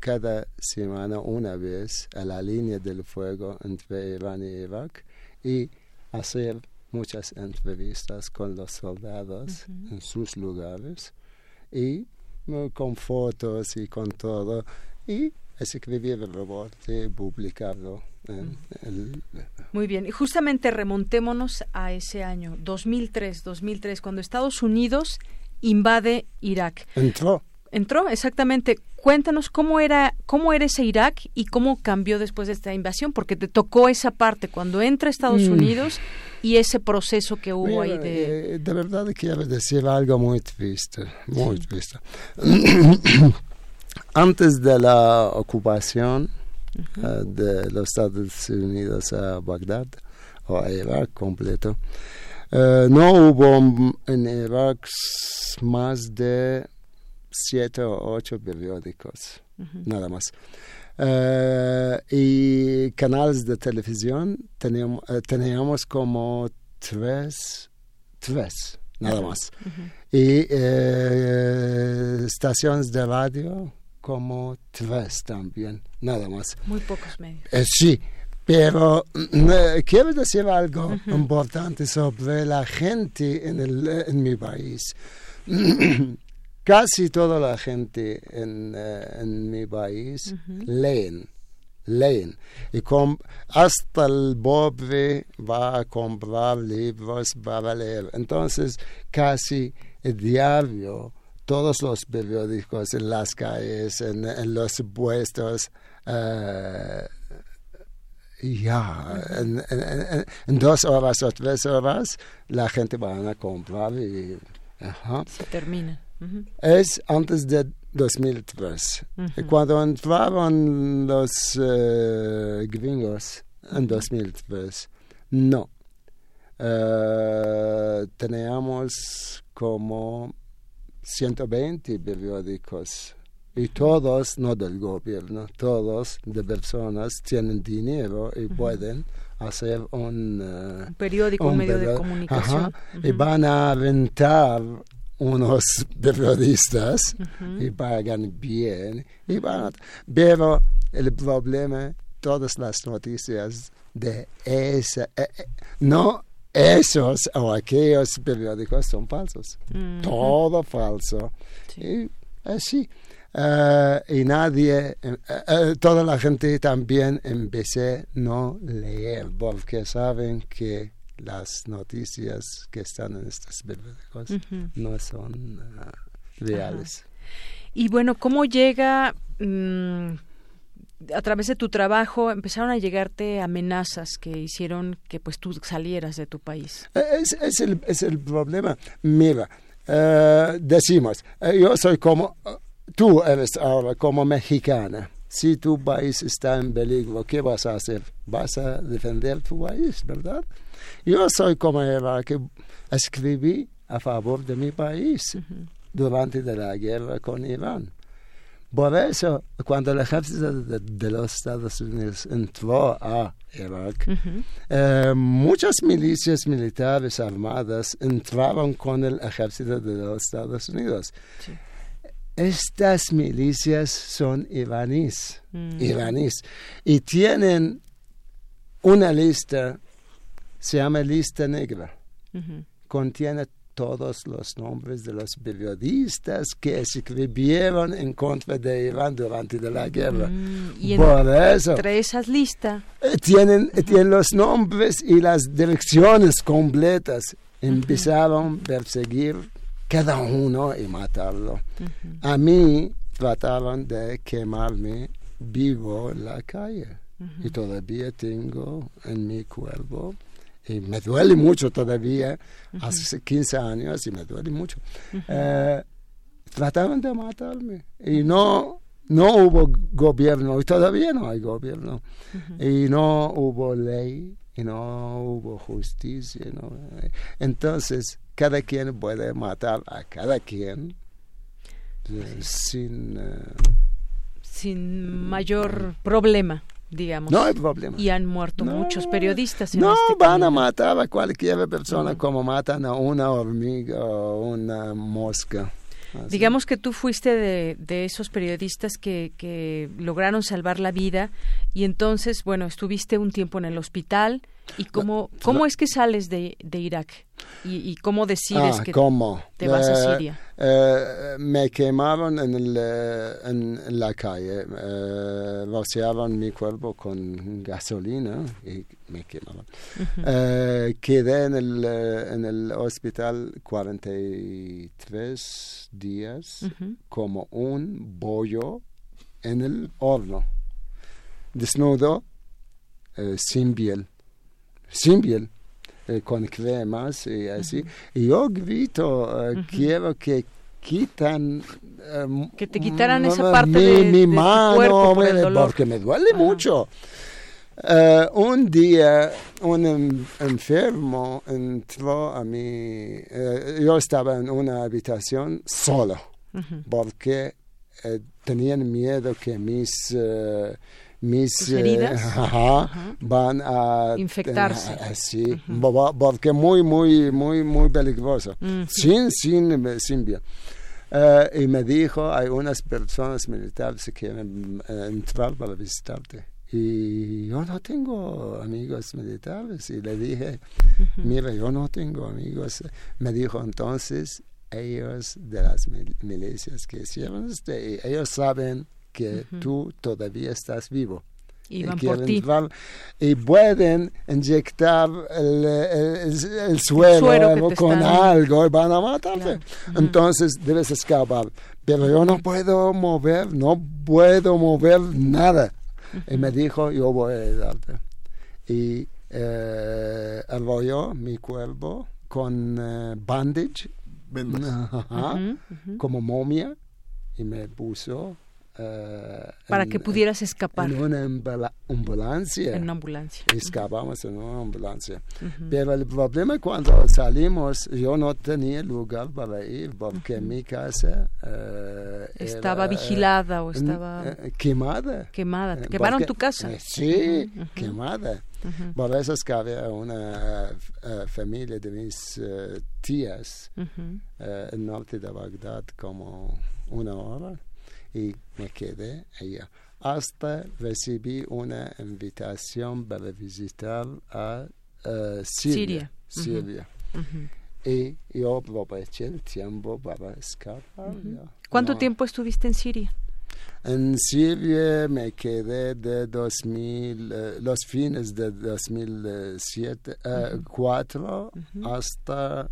cada semana una vez a la línea del fuego entre Irán y Irak y hacer muchas entrevistas con los soldados -huh. en sus lugares y con fotos y con todo. Y escribir el robot y publicarlo. En el... Muy bien, y justamente remontémonos a ese año, 2003, 2003, cuando Estados Unidos invade Irak. Entró. Entró, exactamente. Cuéntanos cómo era, cómo era ese Irak y cómo cambió después de esta invasión, porque te tocó esa parte cuando entra Estados mm. Unidos y ese proceso que hubo ahí de. Eh, de verdad quiero decir algo muy triste, muy triste. Antes de la ocupación uh, de los Estados Unidos a Bagdad o a Irak completo, uh, no hubo en Irak más de siete o ocho periódicos, uh -huh. nada más. Uh, y canales de televisión teníamos, teníamos como tres, tres, nada más. Y estaciones de radio como tres también, nada más. Muy pocos medios. Eh, sí, pero eh, quiero decir algo uh -huh. importante sobre la gente en, el, en mi país. Casi toda la gente en, uh, en mi país uh -huh. leen, leen. Y com hasta el pobre va a comprar libros para leer. Entonces, casi el diario todos los periódicos en las calles, en, en los puestos. Uh, ya, en, en, en, dos horas o tres horas la gente va a comprar y... Ajá. Se termina. Uh -huh. Es antes de 2003. Uh -huh. Cuando entraron los uh, gringos en 2003, no. Uh, teníamos como 120 periódicos y todos, no del gobierno, todos de personas tienen dinero y uh -huh. pueden hacer un, uh, un periódico, un, medio de comunicación. Uh -huh. Y van a rentar unos periodistas y pagan bien. Y van a, pero el problema, todas las noticias de esa, eh, eh, no esos o aquellos periódicos son falsos. -huh. Todo falso. Sí. Y así. Uh, y nadie, uh, uh, toda la gente también empecé a no leer porque saben que las noticias que están en estos periódicos -huh. no son reales. Y bueno, ¿cómo llega... Mmm a través de tu trabajo empezaron a llegarte amenazas que hicieron que pues tú salieras de tu país. Es, es, el, es el, problema. Mira, uh, decimos, uh, yo soy como, uh, tú eres ahora como mexicana. Si tu país está en peligro, ¿qué vas a hacer? Vas a defender tu país, ¿verdad? Yo soy como era que escribí a favor de mi país -huh. durante la guerra con Irán. Por eso, cuando el ejército de, de, los Estados Unidos entró a Irak, uh -huh. eh, muchas milicias militares armadas entraron con el ejército de los Estados Unidos. Sí. Estas milicias son iraníes, uh -huh. iraníes, y tienen una lista, se llama lista negra, uh -huh. contiene todos los nombres de los periodistas que escribieron en contra de Irán durante la guerra. Mm, y Por eso, entre esas listas eh, tienen, uh -huh. tienen los nombres y las direcciones completas. Empezaron a perseguir cada uno y matarlo. Uh -huh. A mí trataron de quemarme vivo en la calle. Uh -huh. Y todavía tengo en mi cuerpo y me duele mucho todavía, uh -huh. hace 15 años y me duele mucho. Uh -huh. eh, trataron de matarme y no, no hubo gobierno y todavía no hay gobierno uh -huh. y no hubo ley y no hubo justicia. ¿no? Entonces, cada quien puede matar a cada quien eh, sin... Sin mayor problema digamos. No hay problema. Y han muerto no, muchos periodistas. En no este van camino. a matar a cualquier persona como matan a una hormiga o una mosca. Así. Digamos que tú fuiste de, de esos periodistas que, que, lograron salvar la vida y entonces, bueno, estuviste un tiempo en el hospital, ¿Y cómo, cómo es que sales de, de Irak? ¿Y, cómo decides ah, que ¿cómo? te vas a Eh, Siria? eh, me quemaron en, el, eh, en, en la calle, eh, rociaron mi cuerpo con gasolina y me quemaron. Quedé en el, en el hospital 43 días Ujú. como un bollo en el horno, desnudo, sin piel, sin piel, eh, con cremas y así. Y yo grito, eh, quiero que quitan eh, Que te quitaran esa parte mi, de- mi de tu mano cuerpo por el me- dolor. porque me duele mucho Eh, un día un em- enfermo entró a mi eh, yo estaba en una habitación solo Ujú. porque eh, tenían miedo que mis eh, mis ¿Tus heridas? eh, ajá, Ajá. van a Infectarse. a- sí porque muy muy muy muy peligroso Ujú. sin sin sin bien Eh, y me dijo hay unas personas militares que quieren eh, entrar para visitarte y yo no tengo amigos militares y le dije mira yo no tengo amigos me dijo entonces ellos de las mil- milicias que hicieron este ellos saben que tú todavía estás vivo Y y van por ti. entrar y pueden inyectar el, el- el- el suero, con están- algo y van a matarte. Entonces debes escapar. Pero yo no puedo mover, no puedo mover nada. Y me dijo, yo voy a ayudarte. Y eh, enrolló mi cuerpo con eh, bandage, Ajá, como momia, y me puso... eh, Para en- que pudieras escapar en una ambula- ambulancia. en una ambulancia. Escapamos en una ambulancia. Pero el problema cuando salimos, yo no tenía lugar para ir porque mi casa eh, Estaba era, vigilada o eh, estaba eh, quemada. quemada. Eh, Quemaron porque- tu casa. eh, sí, quemada. Por eso es que había una eh, familia de mis eh, tías eh, en norte de Bagdad como una hora y me quedé allá. Hasta recibí una invitación para visitar a eh, Siria. Siria. Siria. Ujú. Y yo aproveché el tiempo para escapar. Ujú. ya. ¿Cuánto No. tiempo estuviste en Siria? En Siria me quedé de 2000, eh, los fines de 2007, eh, Ujú. cuatro Ujú. hasta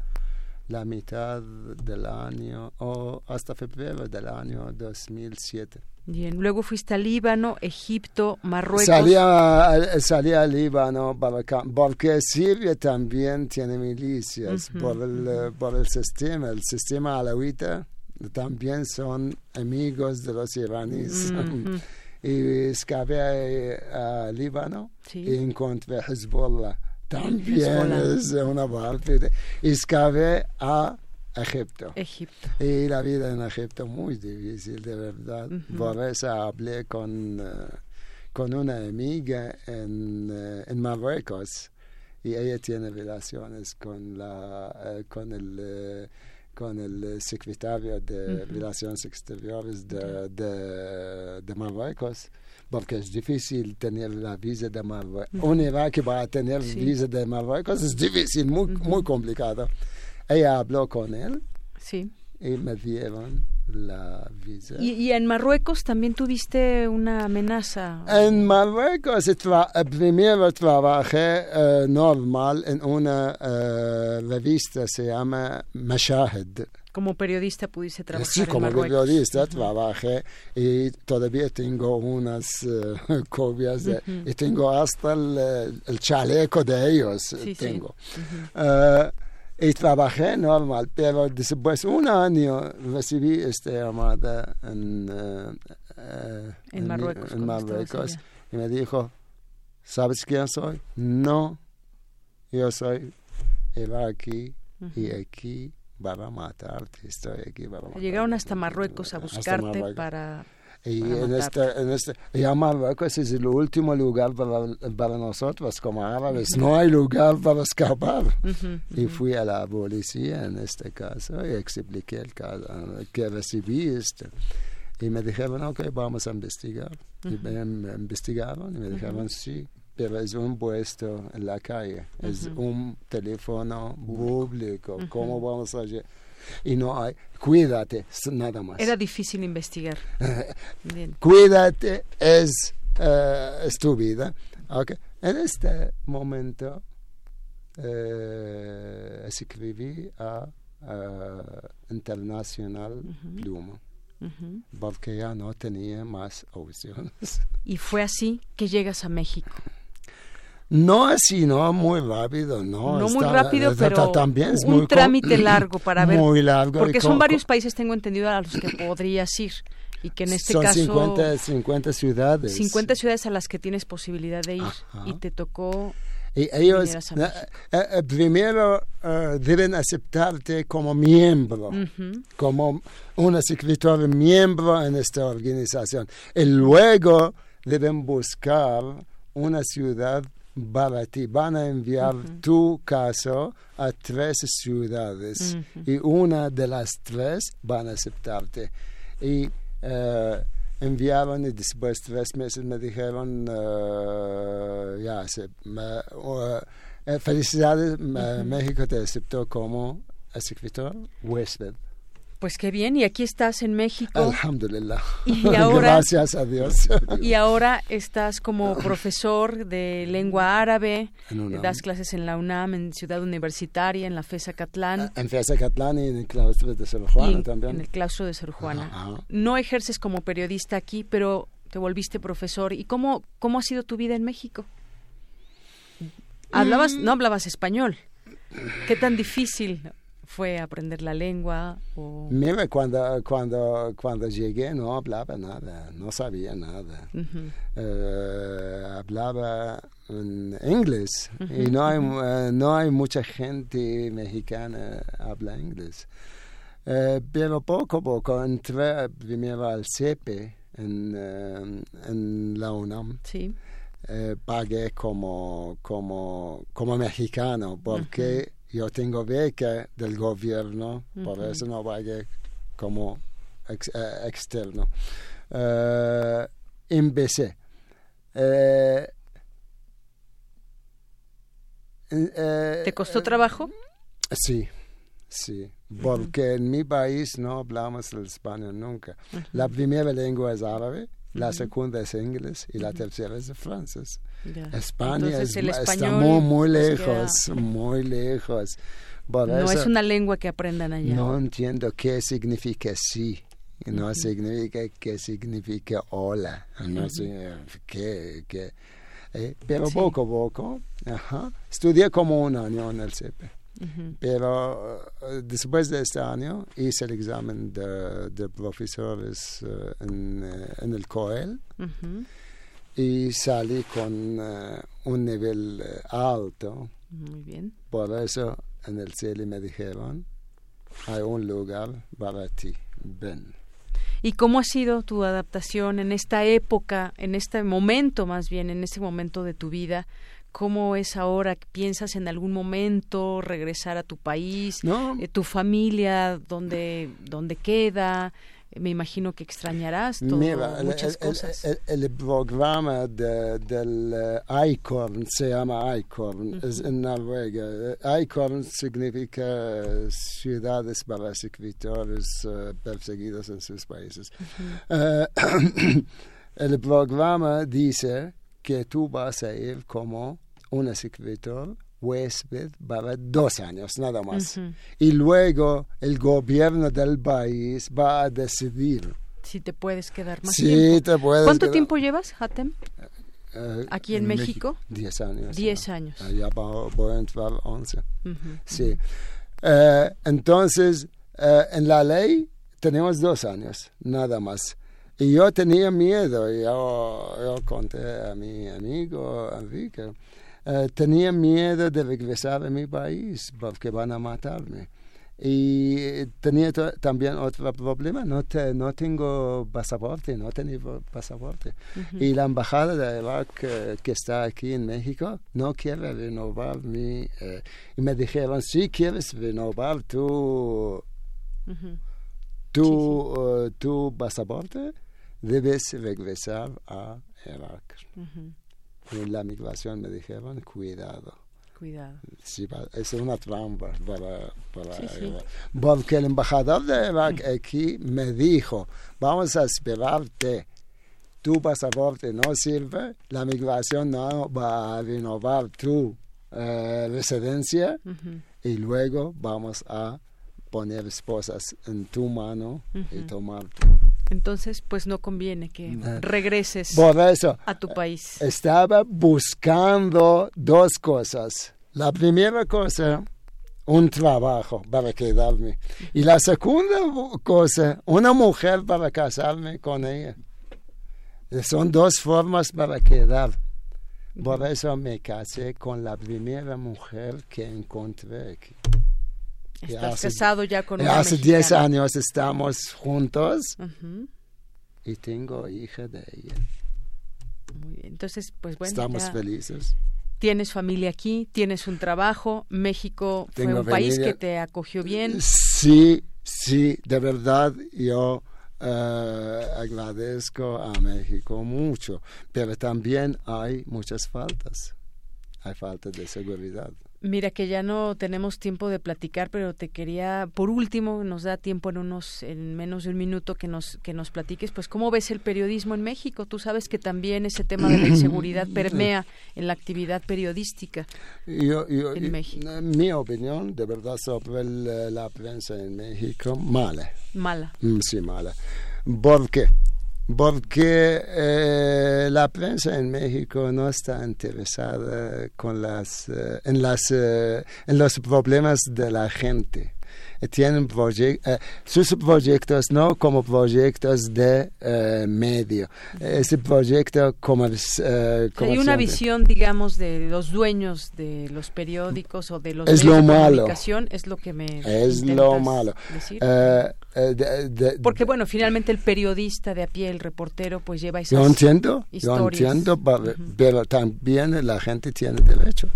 la mitad del año o hasta febrero del año 2007. Bien. Luego fuiste a Líbano, Egipto, Marruecos. Salía, salía al Líbano para acá, porque Siria también tiene milicias Ujú, por, el, por el sistema. El sistema alawita también son amigos de los iraníes. Ujú. y escapé a, a Líbano Sí. y encontré Hezbollah. También es una parte. de- y escapé a Egipto. Egipto. Y la vida en Egipto muy difícil, de verdad. Ujú. Por eso hablé con, eh, con una amiga en, eh, en Marruecos y ella tiene relaciones con, la, eh, con el... con el secretario de. Relaciones Exteriores de, de, de Marruecos, porque es difícil tener la visa de Marruecos. Ujú. Un iraquí va a tener Sí. visa de Marruecos, es difícil, muy, muy complicado. Ella habló con él Sí. y me dieron la visa. Y, y en Marruecos también tuviste una amenaza. En Marruecos tra- eh, primero trabajé eh, normal en una eh, revista, se llama Mashahed. Como periodista pudiste trabajar Sí, en como Marruecos. periodista trabajé y todavía tengo unas eh, copias de- y tengo hasta el, el chaleco de ellos. Sí, sí. tengo. Ujú. Eh, y trabajé normal, pero después un año recibí esta llamada en, eh, En Marruecos, en Marruecos, y me dijo, ¿sabes quién soy? No, yo soy iraquí y Ujú. Para matarte, estoy aquí matarte. Llegaron hasta Marruecos a buscarte Marruecos. para... Y para en matarte. este, en este, ya Marruecos es el último lugar para, para nosotros como árabes. No hay lugar para escapar. Y fui a la policía en este caso y expliqué el caso que recibí esto. Y me dijeron, ok, vamos a investigar. Y me, me investigaron y me dijeron, sí, pero es un puesto en la calle, es un teléfono público. ¿Cómo vamos a y no hay, cuídate, nada más. Era difícil investigar. cuídate, es, uh, es tu vida. Okay. En este momento eh, escribí a Internacional Pluma. Porque ya no tenía más opciones. Y fue así que llegas a México. No así, no muy rápido, no. No muy rápido, pero también es un trámite largo para ver. Muy largo. Porque son varios países, tengo entendido, a los que podrías ir. Y que en este son caso. 50, 50 ciudades. 50 ciudades a las que tienes posibilidad de ir. Y te tocó y ellos eh, eh, primero eh, deben aceptarte como miembro, como un escritor miembro en esta organización. Y luego deben buscar una ciudad para ti. Van a enviar tu caso a tres ciudades y una de las tres van a aceptarte. Y enviaron y después tres meses me dijeron, uh, ya, se, uh, felicidades, México te aceptó como escritor huésped. Pues qué bien, y aquí estás en México. Alhamdulillah. Y ahora, Gracias a Dios. Y ahora estás como profesor de lengua árabe, das clases en la UNAM, en Ciudad Universitaria, en la FESA Catlán. En FESA Catlán y en el claustro de Sor Juana también. En el claustro de Juana. No ejerces como periodista aquí, pero te volviste profesor. ¿Y cómo, cómo ha sido tu vida en México? Hablabas, mm. no hablabas español. ¿Qué tan difícil fue aprender la lengua? O... Mira, cuando, cuando, cuando llegué no hablaba nada, no sabía nada. Eh, hablaba en inglés y no hay, eh, no hay mucha gente mexicana que habla inglés. Eh, pero poco a poco entré primero al CEPE en, en la UNAM. Sí. pagué como, como, como mexicano porque yo tengo beca del gobierno, por eso no vaya como eh, externo. Uh, empecé. Eh, ¿Te costó trabajo? Sí, sí, porque en mi país no hablamos el español nunca. La primera lengua es árabe, la segunda es inglés y la tercera es francés. España está muy, muy lejos, muy lejos. no es una lengua que aprendan allá. No entiendo qué significa sí. No significa qué significa hola. No sé qué. qué eh, pero poco a poco. Ajá. Estudié como un año en el CEPE. Pero eh, después de este año hice el examen de, profesores eh, en, en, el COEL y salí con eh, un nivel eh, alto. Muy bien. Por eso en el cielo me dijeron, hay un lugar para ti, ven. ¿Y cómo ha sido tu adaptación en esta época, en este momento más bien, en este momento de tu vida? ¿Cómo es ahora? ¿Piensas en algún momento regresar a tu país? No. Eh, ¿Tu familia? ¿Dónde, dónde queda? me imagino que extrañarás todo, muchas cosas. El, programa del uh, ICORN se llama ICORN, es en Noruega. ICORN significa ciudades para escritores uh, perseguidos en sus países. Uh, el programa dice que tú vas a ir como un escritor huésped para dos años, nada más. Y luego el gobierno del país va a decidir. Si te puedes quedar más tiempo. Te puedes ¿Cuánto tiempo llevas, Hatem? Eh, Aquí en, México? Diez años. Diez años. Ya voy a entrar once. Sí. Eh, entonces, eh, en la ley tenemos dos años, nada más. Y yo tenía miedo, yo, yo conté a mi amigo Enrique, eh, tenía miedo de regresar a mi país porque van a matarme. Y tenía también otro problema, no, no tengo pasaporte, no tenía pasaporte. Y la embajada de Irak eh, que está aquí en México no quiere renovar mi... Eh, y me dijeron, si quieres renovar tu, tu, tu pasaporte, debes regresar a Irak. En la migración me dijeron, cuidado. Cuidado. Sí, es una trampa para, para Porque el embajador de Irak aquí me dijo, vamos a esperarte. Tu pasaporte no sirve, la migración no va a renovar tu eh, residencia y luego vamos a poner esposas en tu mano y tomarte. Entonces, pues no conviene que regreses a tu país. Estaba buscando dos cosas. La primera cosa, un trabajo para quedarme. Y la segunda cosa, una mujer para casarme con ella. Son dos formas para quedar. Por eso me casé con la primera mujer que encontré aquí. Estás casado ya con una Hace 10 años estamos juntos y tengo hija de ella. Muy bien, entonces pues bueno. Estamos felices. Tienes familia aquí, tienes un trabajo, México fue un país que te acogió bien. Sí, sí, de verdad yo eh, agradezco a México mucho, pero también hay muchas faltas. Hay falta de seguridad. Mira que ya no tenemos tiempo de platicar, pero te quería, por último, nos da tiempo en unos, en menos de un minuto que nos que nos platiques, pues cómo ves el periodismo en México. Tú sabes que también ese tema de la inseguridad permea en la actividad periodística en México. Mi opinión, de verdad, sobre la prensa en México, mala. Mala. Mm, sí, mala. ¿Por qué? Porque eh, la prensa en México no está interesada con las, eh, en, las, eh, en los problemas de la gente tienen eh, sus proyectos no como proyectos de eh, medio, ese proyecto como eh, Hay una visión, digamos, de los dueños de los periódicos o de los es medios lo de malo. comunicación, es lo que me Es lo malo. Porque bueno, finalmente el periodista de a pie, el reportero, pues lleva esas Yo entiendo, historias. yo entiendo, pero también la gente tiene derecho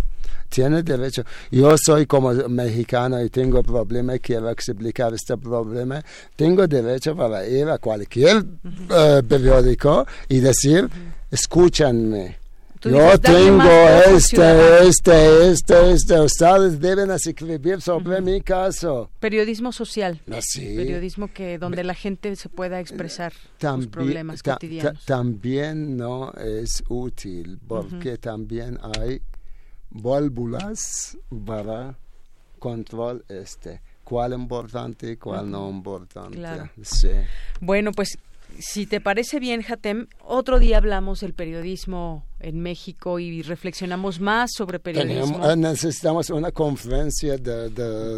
tiene derecho. Yo soy como mexicano y tengo problema, quiero explicar este problema. Tengo derecho para ir a cualquier eh, periódico y decir, escúchanme. Yo tengo este, este, este, este. Ustedes deben escribir sobre mi caso. Periodismo social. Ah, Periodismo que donde la gente se pueda expresar sus problemas cotidianos. también no es útil porque también hay válvulas para control este cuál importante cuál no importante sí. bueno pues si te parece bien Jatem otro día hablamos del periodismo en México y reflexionamos más sobre periodismo. Eh, necesitamos una conferencia de,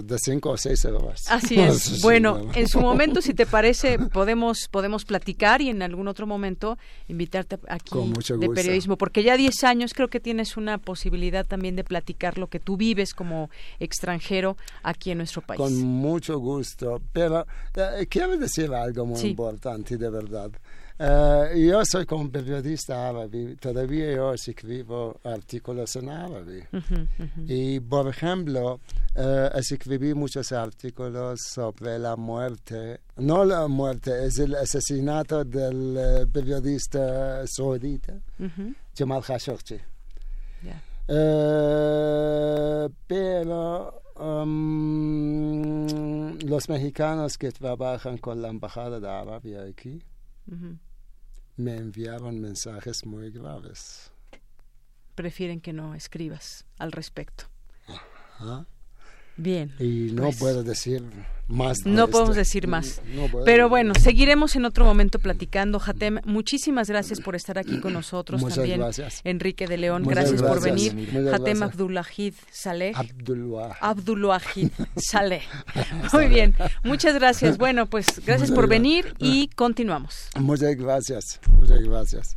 de, cinco o seis horas. Así es. bueno, en su momento, si te parece, podemos podemos platicar y en algún otro momento invitarte aquí de periodismo, porque ya 10 años creo que tienes una posibilidad también de platicar lo que tú vives como extranjero aquí en nuestro país. Con mucho gusto, pero eh, quiero decir algo muy importante, de verdad. Uh, yo soy como periodista árabe, todavía yo escribo artículos en árabe. Uh -huh, uh -huh. Y, por ejemplo, escribí muchos artículos sobre la muerte, no la muerte, es el asesinato del periodista saudita, Jamal Khashoggi. Yeah. pero um, los mexicanos que trabajan con la Embajada de Arabia aquí, me enviaron mensajes muy graves. Prefieren que no escribas al respecto. Bien. Y no pues, puedo decir más. No podemos decir más. Pero bueno, seguiremos en otro momento platicando. Jatem, muchísimas gracias por estar aquí con nosotros Muchas también. Gracias. Enrique de León, gracias, por venir. Jatem Abdullahid Saleh. Abdullahid Saleh. Muy bien, muchas gracias. Bueno, pues gracias por venir y continuamos. Muchas gracias. Muchas gracias.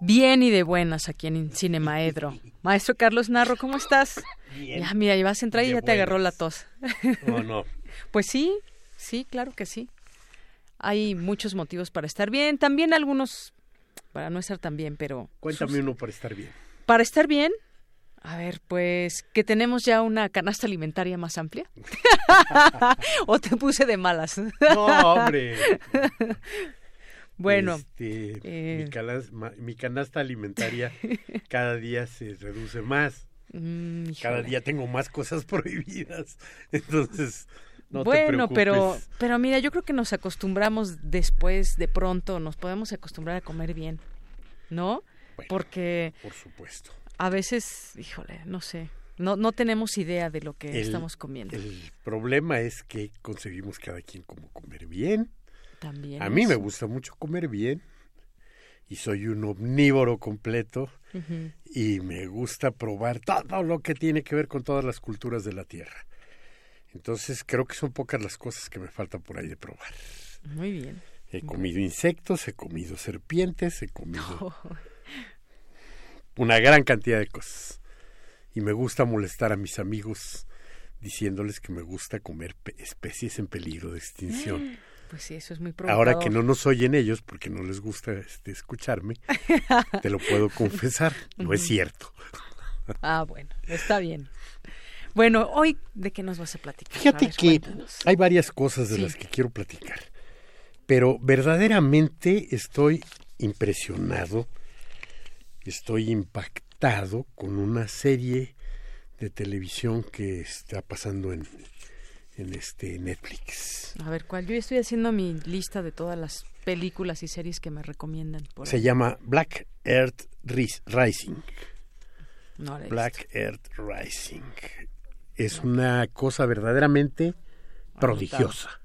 Bien y de buenas aquí en Cinemaedro. Maestro Carlos Narro, ¿cómo estás? Bien. Ya, mira, vas a entrar y ya te agarró la tos. No, no. pues sí, sí, claro que sí. Hay muchos motivos para estar bien, también algunos para no estar tan bien, pero... Cuéntame uno para estar bien. Para estar bien, a ver, pues que tenemos ya una canasta alimentaria más amplia. ¿O te puse de malas? no, hombre. Bueno, este, eh, mi, canasta, alimentaria cada día se reduce más. Mm, cada día tengo más cosas prohibidas. Entonces, no bueno, te pero pero mira, yo creo que nos acostumbramos después, de pronto, nos podemos acostumbrar a comer bien, ¿no? Porque por supuesto. A veces, híjole, no sé, no no tenemos idea de lo que estamos comiendo. El problema es que conseguimos cada quien como comer bien también. A mí me gusta mucho comer bien y soy un omnívoro completo y me gusta probar todo lo que tiene que ver con todas las culturas de la tierra. Entonces creo que son pocas las cosas que me faltan por ahí de probar. Muy bien. He comido insectos, he comido serpientes, he comido una gran cantidad de cosas. Y me gusta molestar a mis amigos diciéndoles que me gusta comer especies en peligro de extinción. Pues sí, eso es muy Ahora que no nos oyen ellos, porque no les gusta este, escucharme, te lo puedo confesar, no es cierto. ah, bueno, está bien. Bueno, hoy, ¿de qué nos vas a platicar? Fíjate que hay varias cosas de las que quiero platicar, pero verdaderamente estoy impresionado, estoy impactado con una serie de televisión que está pasando en, en este Netflix. A ver, ¿cuál? Yo estoy haciendo mi lista de todas las películas y series que me recomiendan. Se llama Black Earth Rising. Black Earth Rising. Es una cosa verdaderamente prodigiosa.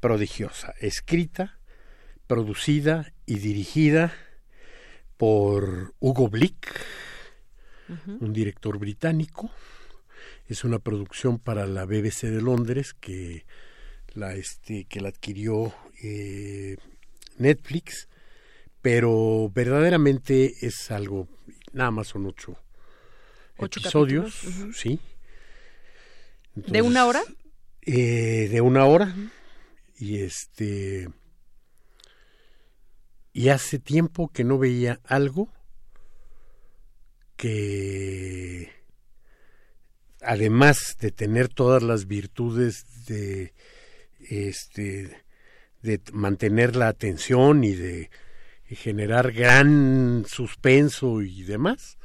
Prodigiosa. Escrita, producida y dirigida por Hugo Blick, un director británico es una producción para la BBC de Londres que la, este, que la adquirió eh, Netflix, pero verdaderamente es algo, nada más son ocho, episodios, sí. ¿De una hora? Eh, de una hora. Y este. Y hace tiempo que no veía algo que además de tener todas las virtudes de este de mantener la atención y de generar gran suspenso y demás,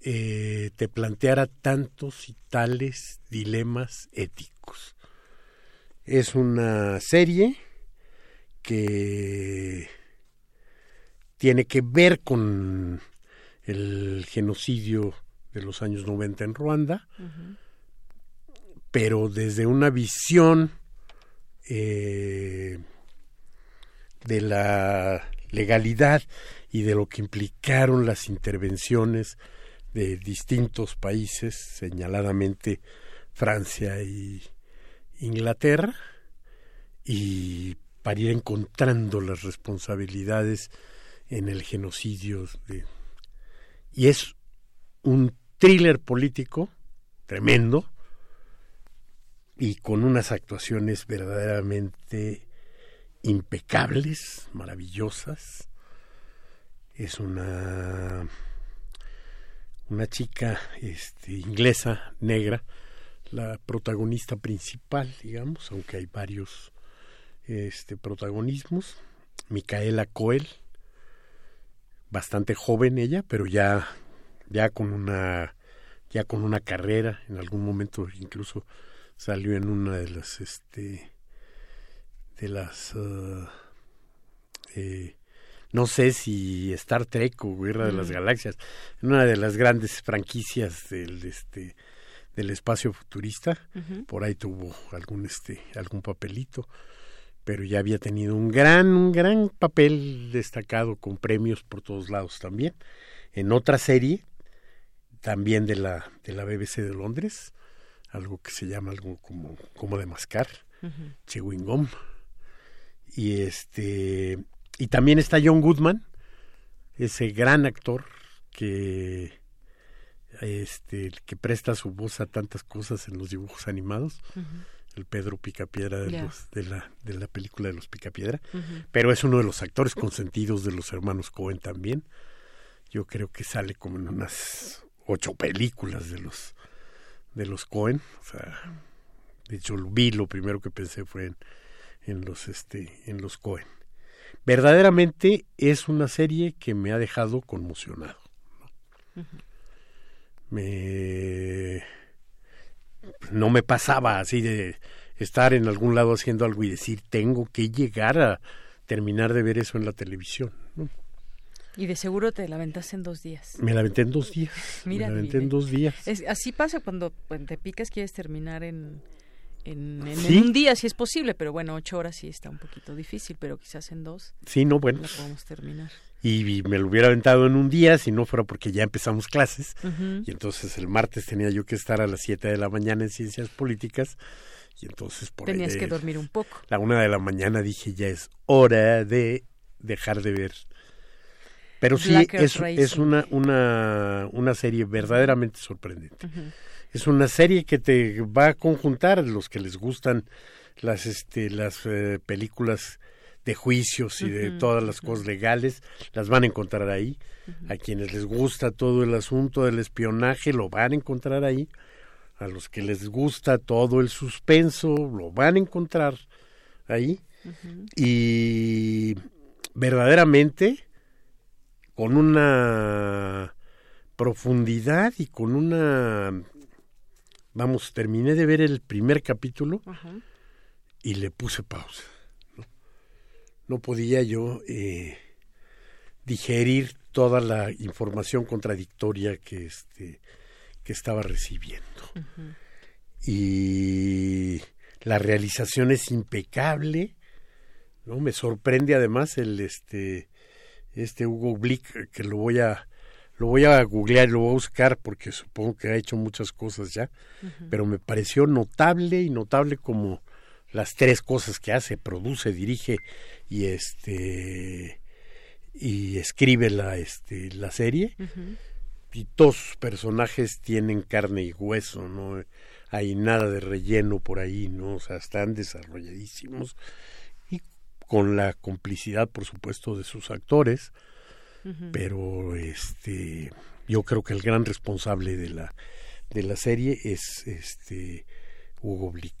eh, te planteara tantos y tales dilemas éticos. Es una serie que tiene que ver con el genocidio de los años 90 en Ruanda, pero desde una visión eh, de la legalidad y de lo que implicaron las intervenciones de distintos países, señaladamente Francia y Inglaterra, y para ir encontrando las responsabilidades en el genocidio de y es un thriller político tremendo y con unas actuaciones verdaderamente impecables, maravillosas. Es una una chica este, inglesa negra, la protagonista principal, digamos, aunque hay varios este, protagonismos. Micaela Coel, bastante joven ella, pero ya ya con una ya con una carrera en algún momento incluso salió en una de las este de las uh, eh, no sé si Star Trek o Guerra de las Galaxias en una de las grandes franquicias del este del espacio futurista por ahí tuvo algún este algún papelito pero ya había tenido un gran un gran papel destacado con premios por todos lados también. En otra serie también de la, de la BBC de Londres, algo que se llama algo como, como de mascar, chewing gum. Y este y también está John Goodman, ese gran actor que este que presta su voz a tantas cosas en los dibujos animados el Pedro Picapiedra de, los, de, la, de la película de los Picapiedra. Pero es uno de los actores consentidos de los hermanos Cohen también. Yo creo que sale como en unas ocho películas de los de los Cohen o sea de hecho vi lo primero que pensé fue en, en los este en los Cohen verdaderamente es una serie que me ha dejado conmocionado me no me pasaba así de estar en algún lado haciendo algo y decir tengo que llegar a terminar de ver eso en la televisión y de seguro te la aventaste en dos días. Me la aventé en dos días. Mira, me la aventé en dos días. así pasa cuando, te picas, quieres terminar en, en, un día, si es posible, pero bueno, ocho horas sí está un poquito difícil, pero quizás en dos. Sí, no, bueno. La podemos terminar. Y, me lo hubiera aventado en un día si no fuera porque ya empezamos clases. Y entonces el martes tenía yo que estar a las siete de la mañana en ciencias políticas. Y entonces por Tenías que dormir un poco. La una de la mañana dije ya es hora de dejar de ver pero sí es, es una, una, una serie verdaderamente sorprendente. Es una serie que te va a conjuntar los que les gustan las, este, las eh, películas de juicios y de todas las cosas legales, las van a encontrar ahí. A quienes les gusta todo el asunto del espionaje, lo van a encontrar ahí. A los que les gusta todo el suspenso, lo van a encontrar ahí. Y verdaderamente con una profundidad y con una vamos terminé de ver el primer capítulo y le puse pausa no, podía yo eh, digerir toda la información contradictoria que este que estaba recibiendo. Y la realización es impecable no me sorprende además el este este Hugo Blick, que lo voy a lo voy a googlear, lo voy a buscar porque supongo que ha hecho muchas cosas ya, pero me pareció notable y notable como las tres cosas que hace, produce, dirige y este y escribe la este la serie. Y todos sus personajes tienen carne y hueso, no hay nada de relleno por ahí, no, o sea, están desarrolladísimos con la complicidad, por supuesto, de sus actores, pero este, yo creo que el gran responsable de la de la serie es este Hugo Blick.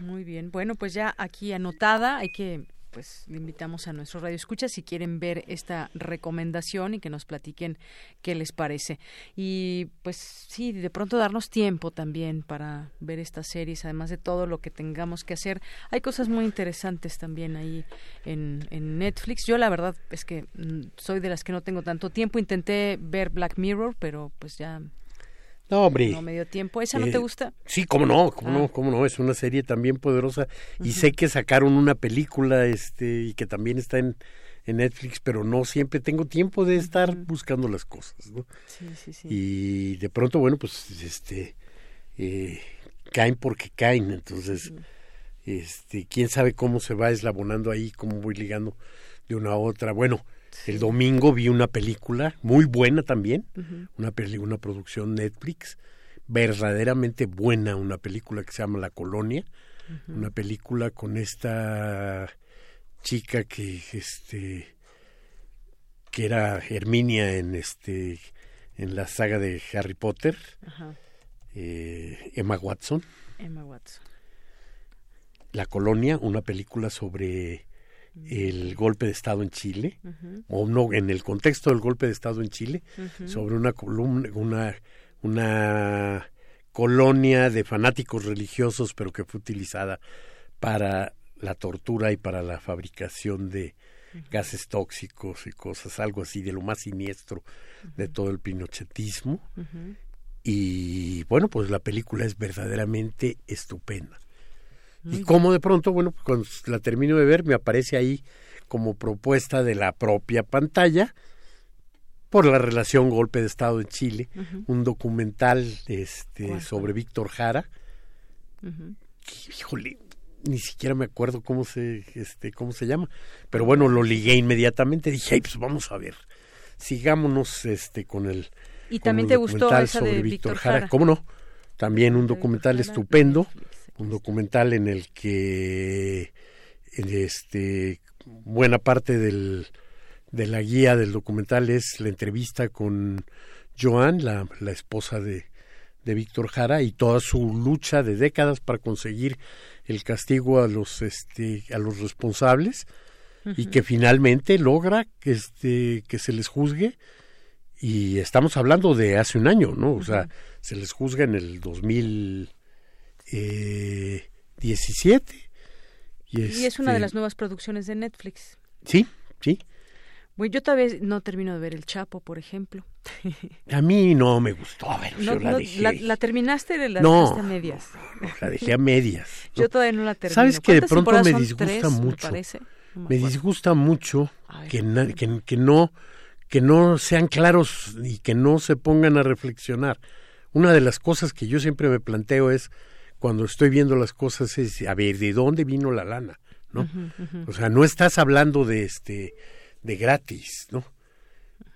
Muy bien, bueno, pues ya aquí anotada, hay que pues le invitamos a nuestro radio escucha si quieren ver esta recomendación y que nos platiquen qué les parece. Y pues sí, de pronto darnos tiempo también para ver estas series, además de todo lo que tengamos que hacer. Hay cosas muy interesantes también ahí en, en Netflix. Yo la verdad es que mm, soy de las que no tengo tanto tiempo. Intenté ver Black Mirror, pero pues ya no, hombre. No me tiempo. ¿Esa no te eh, gusta? Sí, cómo no, cómo no, ah. cómo no. Es una serie también poderosa. Y sé que sacaron una película este y que también está en, en Netflix, pero no siempre tengo tiempo de estar buscando las cosas, ¿no? Sí, sí, sí. Y de pronto, bueno, pues este eh, caen porque caen. Entonces, este, quién sabe cómo se va eslabonando ahí, cómo voy ligando de una a otra. Bueno, el domingo vi una película muy buena también, una, una producción Netflix, verdaderamente buena, una película que se llama La Colonia, una película con esta chica que este que era Herminia en este en la saga de Harry Potter, eh, Emma Watson. Emma Watson. La Colonia, una película sobre el golpe de Estado en Chile, o no, en el contexto del golpe de Estado en Chile, sobre una columna, una, una colonia de fanáticos religiosos, pero que fue utilizada para la tortura y para la fabricación de gases tóxicos y cosas, algo así de lo más siniestro de todo el pinochetismo. Y bueno, pues la película es verdaderamente estupenda y cómo de pronto, bueno, cuando la termino de ver, me aparece ahí como propuesta de la propia pantalla por la relación golpe de Estado en Chile, un documental este, sobre Víctor Jara. híjole, ni siquiera me acuerdo cómo se, este, cómo se llama, pero bueno, lo ligué inmediatamente, dije, Ay, pues vamos a ver sigámonos este con el y también te gustó esa de Víctor Jara. ¿Cómo no? También un documental estupendo, un documental en el que este buena parte del, de la guía del documental es la entrevista con Joan, la, la esposa de, de Víctor Jara, y toda su lucha de décadas para conseguir el castigo a los este a los responsables y que finalmente logra que este que se les juzgue. Y estamos hablando de hace un año, ¿no? O sea, se les juzga en el 2017 eh, y, y es una de este las nuevas producciones de Netflix. Sí, sí. Bueno, yo todavía no termino de ver El Chapo, por ejemplo. A mí no me gustó, a ver, yo la, dejé. La, terminaste de la no, a medias? la dejé a medias. Yo todavía no la terminé. ¿Sabes que de pronto me disgusta mucho? Me, disgusta mucho que, que, que, no que no sean claros y que no se pongan a reflexionar. Una de las cosas que yo siempre me planteo es cuando estoy viendo las cosas es a ver de dónde vino la lana, ¿no? O sea, no estás hablando de este de gratis, ¿no?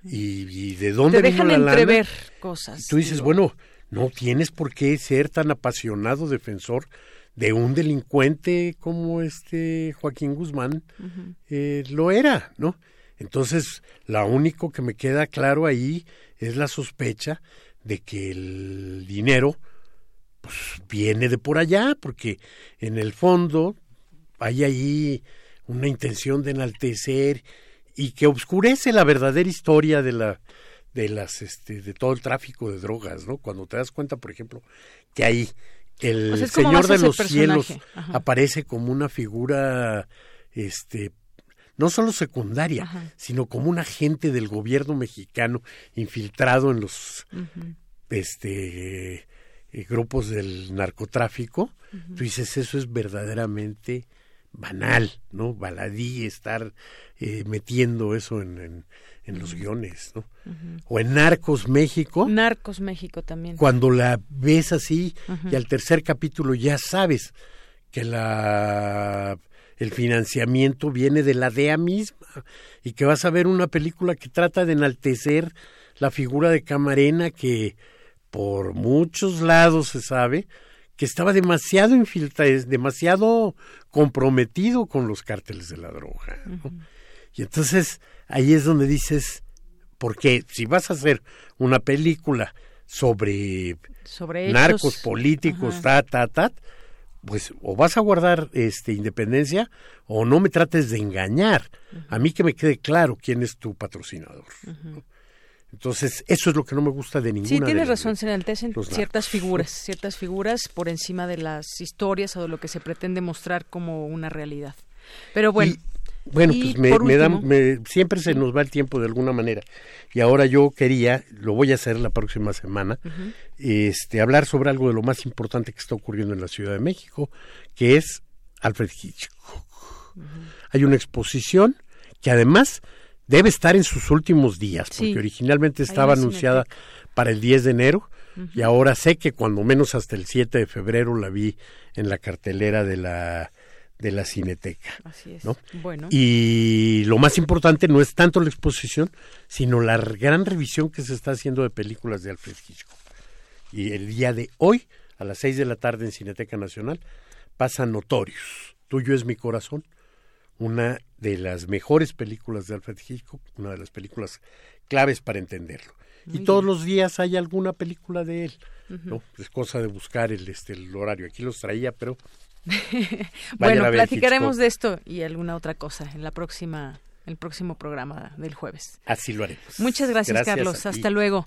Y, de dónde Te vino la entrever cosas. tú dices, bueno, no tienes por qué ser tan apasionado defensor de un delincuente como este Joaquín Guzmán eh, lo era, ¿no? Entonces, lo único que me queda claro ahí es la sospecha de que el dinero pues, viene de por allá, porque en el fondo hay ahí una intención de enaltecer y que obscurece la verdadera historia de la de las este de todo el tráfico de drogas, ¿no? Cuando te das cuenta, por ejemplo, que ahí el señor de los cielos aparece como una figura este no solo secundaria, sino como un agente del gobierno mexicano infiltrado en los este eh, grupos del narcotráfico, tú dices eso es verdaderamente banal, ¿no? Baladí estar eh, metiendo eso en, en, los guiones, ¿no? O en Narcos México. Narcos México también. Cuando la ves así y al tercer capítulo ya sabes que la el financiamiento viene de la DEA misma y que vas a ver una película que trata de enaltecer la figura de Camarena que por muchos lados se sabe que estaba demasiado infiltrado, demasiado comprometido con los cárteles de la droga. Y entonces ahí es donde dices, porque si vas a hacer una película sobre, sobre narcos políticos, ta, ta, ta, pues o vas a guardar este independencia o no me trates de engañar. A mí que me quede claro quién es tu patrocinador. Entonces, eso es lo que no me gusta de ninguna. Sí, tienes de razón, se enaltecen ciertas figuras, ciertas figuras por encima de las historias o de lo que se pretende mostrar como una realidad. Pero bueno. bueno, pues me, siempre se nos va el tiempo de alguna manera. Y ahora yo quería, lo voy a hacer la próxima semana, este, hablar sobre algo de lo más importante que está ocurriendo en la Ciudad de México, que es Alfred Hitchcock. Hay una exposición que además debe estar en sus últimos días, porque originalmente estaba anunciada para el 10 de enero y ahora sé que cuando menos hasta el 7 de febrero la vi en la cartelera de la de la Cineteca. Así es. Bueno. Y lo más importante no es tanto la exposición, sino la gran revisión que se está haciendo de películas de Alfred Hitchcock. Y el día de hoy, a las 6 de la tarde en Cineteca Nacional, pasa Notorious. Tuyo es mi corazón, una de las mejores películas de Alfred Hitchcock, una de las películas claves para entenderlo. y todos los días hay alguna película de él, ¿no? Es cosa de buscar el, este, el horario. Aquí los traía, pero... bueno, platicaremos de esto y alguna otra cosa en la próxima el próximo programa del jueves. Así lo haremos. Muchas gracias Carlos. Hasta luego.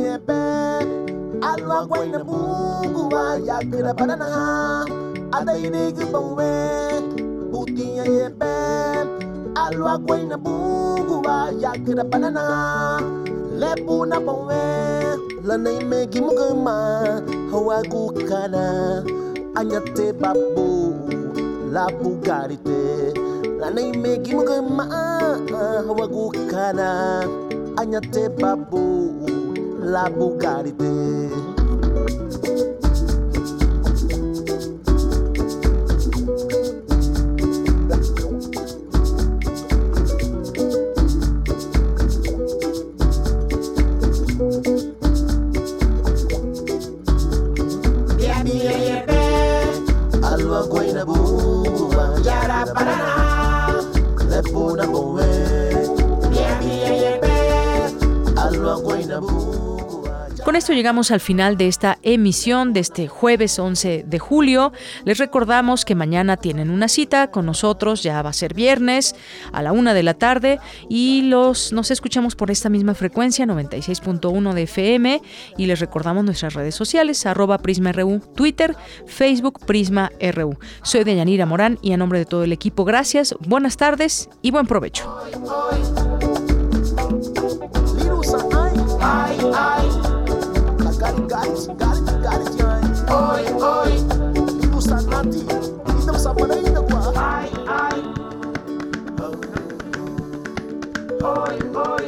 wagwaina mungu wa yakira banana. Adairigi bawe butiya yebe alwagwaina mungu wa yakira banana. Lebuna bawe lanai megi mugama hawa kukana. Anyate babu labu karite. Lanai megi mugama hawa kukana. Anyate babu la bucarité. Llegamos al final de esta emisión de este jueves 11 de julio. Les recordamos que mañana tienen una cita con nosotros, ya va a ser viernes a la una de la tarde y los nos escuchamos por esta misma frecuencia 96.1 de FM y les recordamos nuestras redes sociales arroba PrismaRU, Twitter, Facebook PrismaRU. Soy Deyanira Morán y a nombre de todo el equipo gracias, buenas tardes y buen provecho. It, got it, got it, yeah. Oi, oi. Libu sanati, ita masapana ina kwa. Ai, ai. Oi, oi.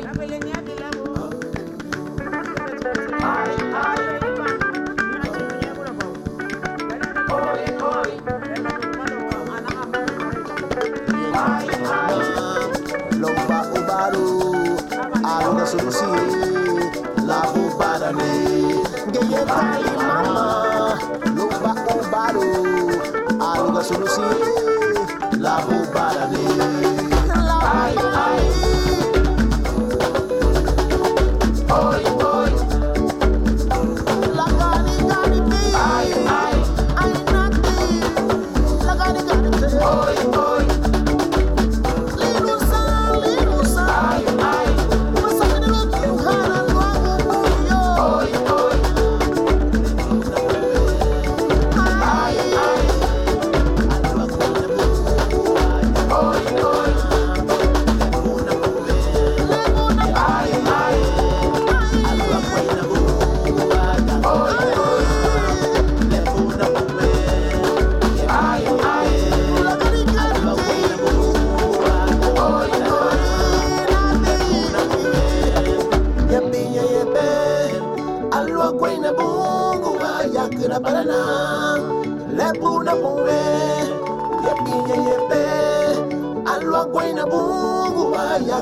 Ai, ai. Oi, oi. Ai, ai. Lomba ubaru, aluna solusi, labu badane. Lá mamã, luba com barulho, aluga solução, lavou para mim.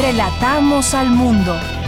Relatamos al mundo.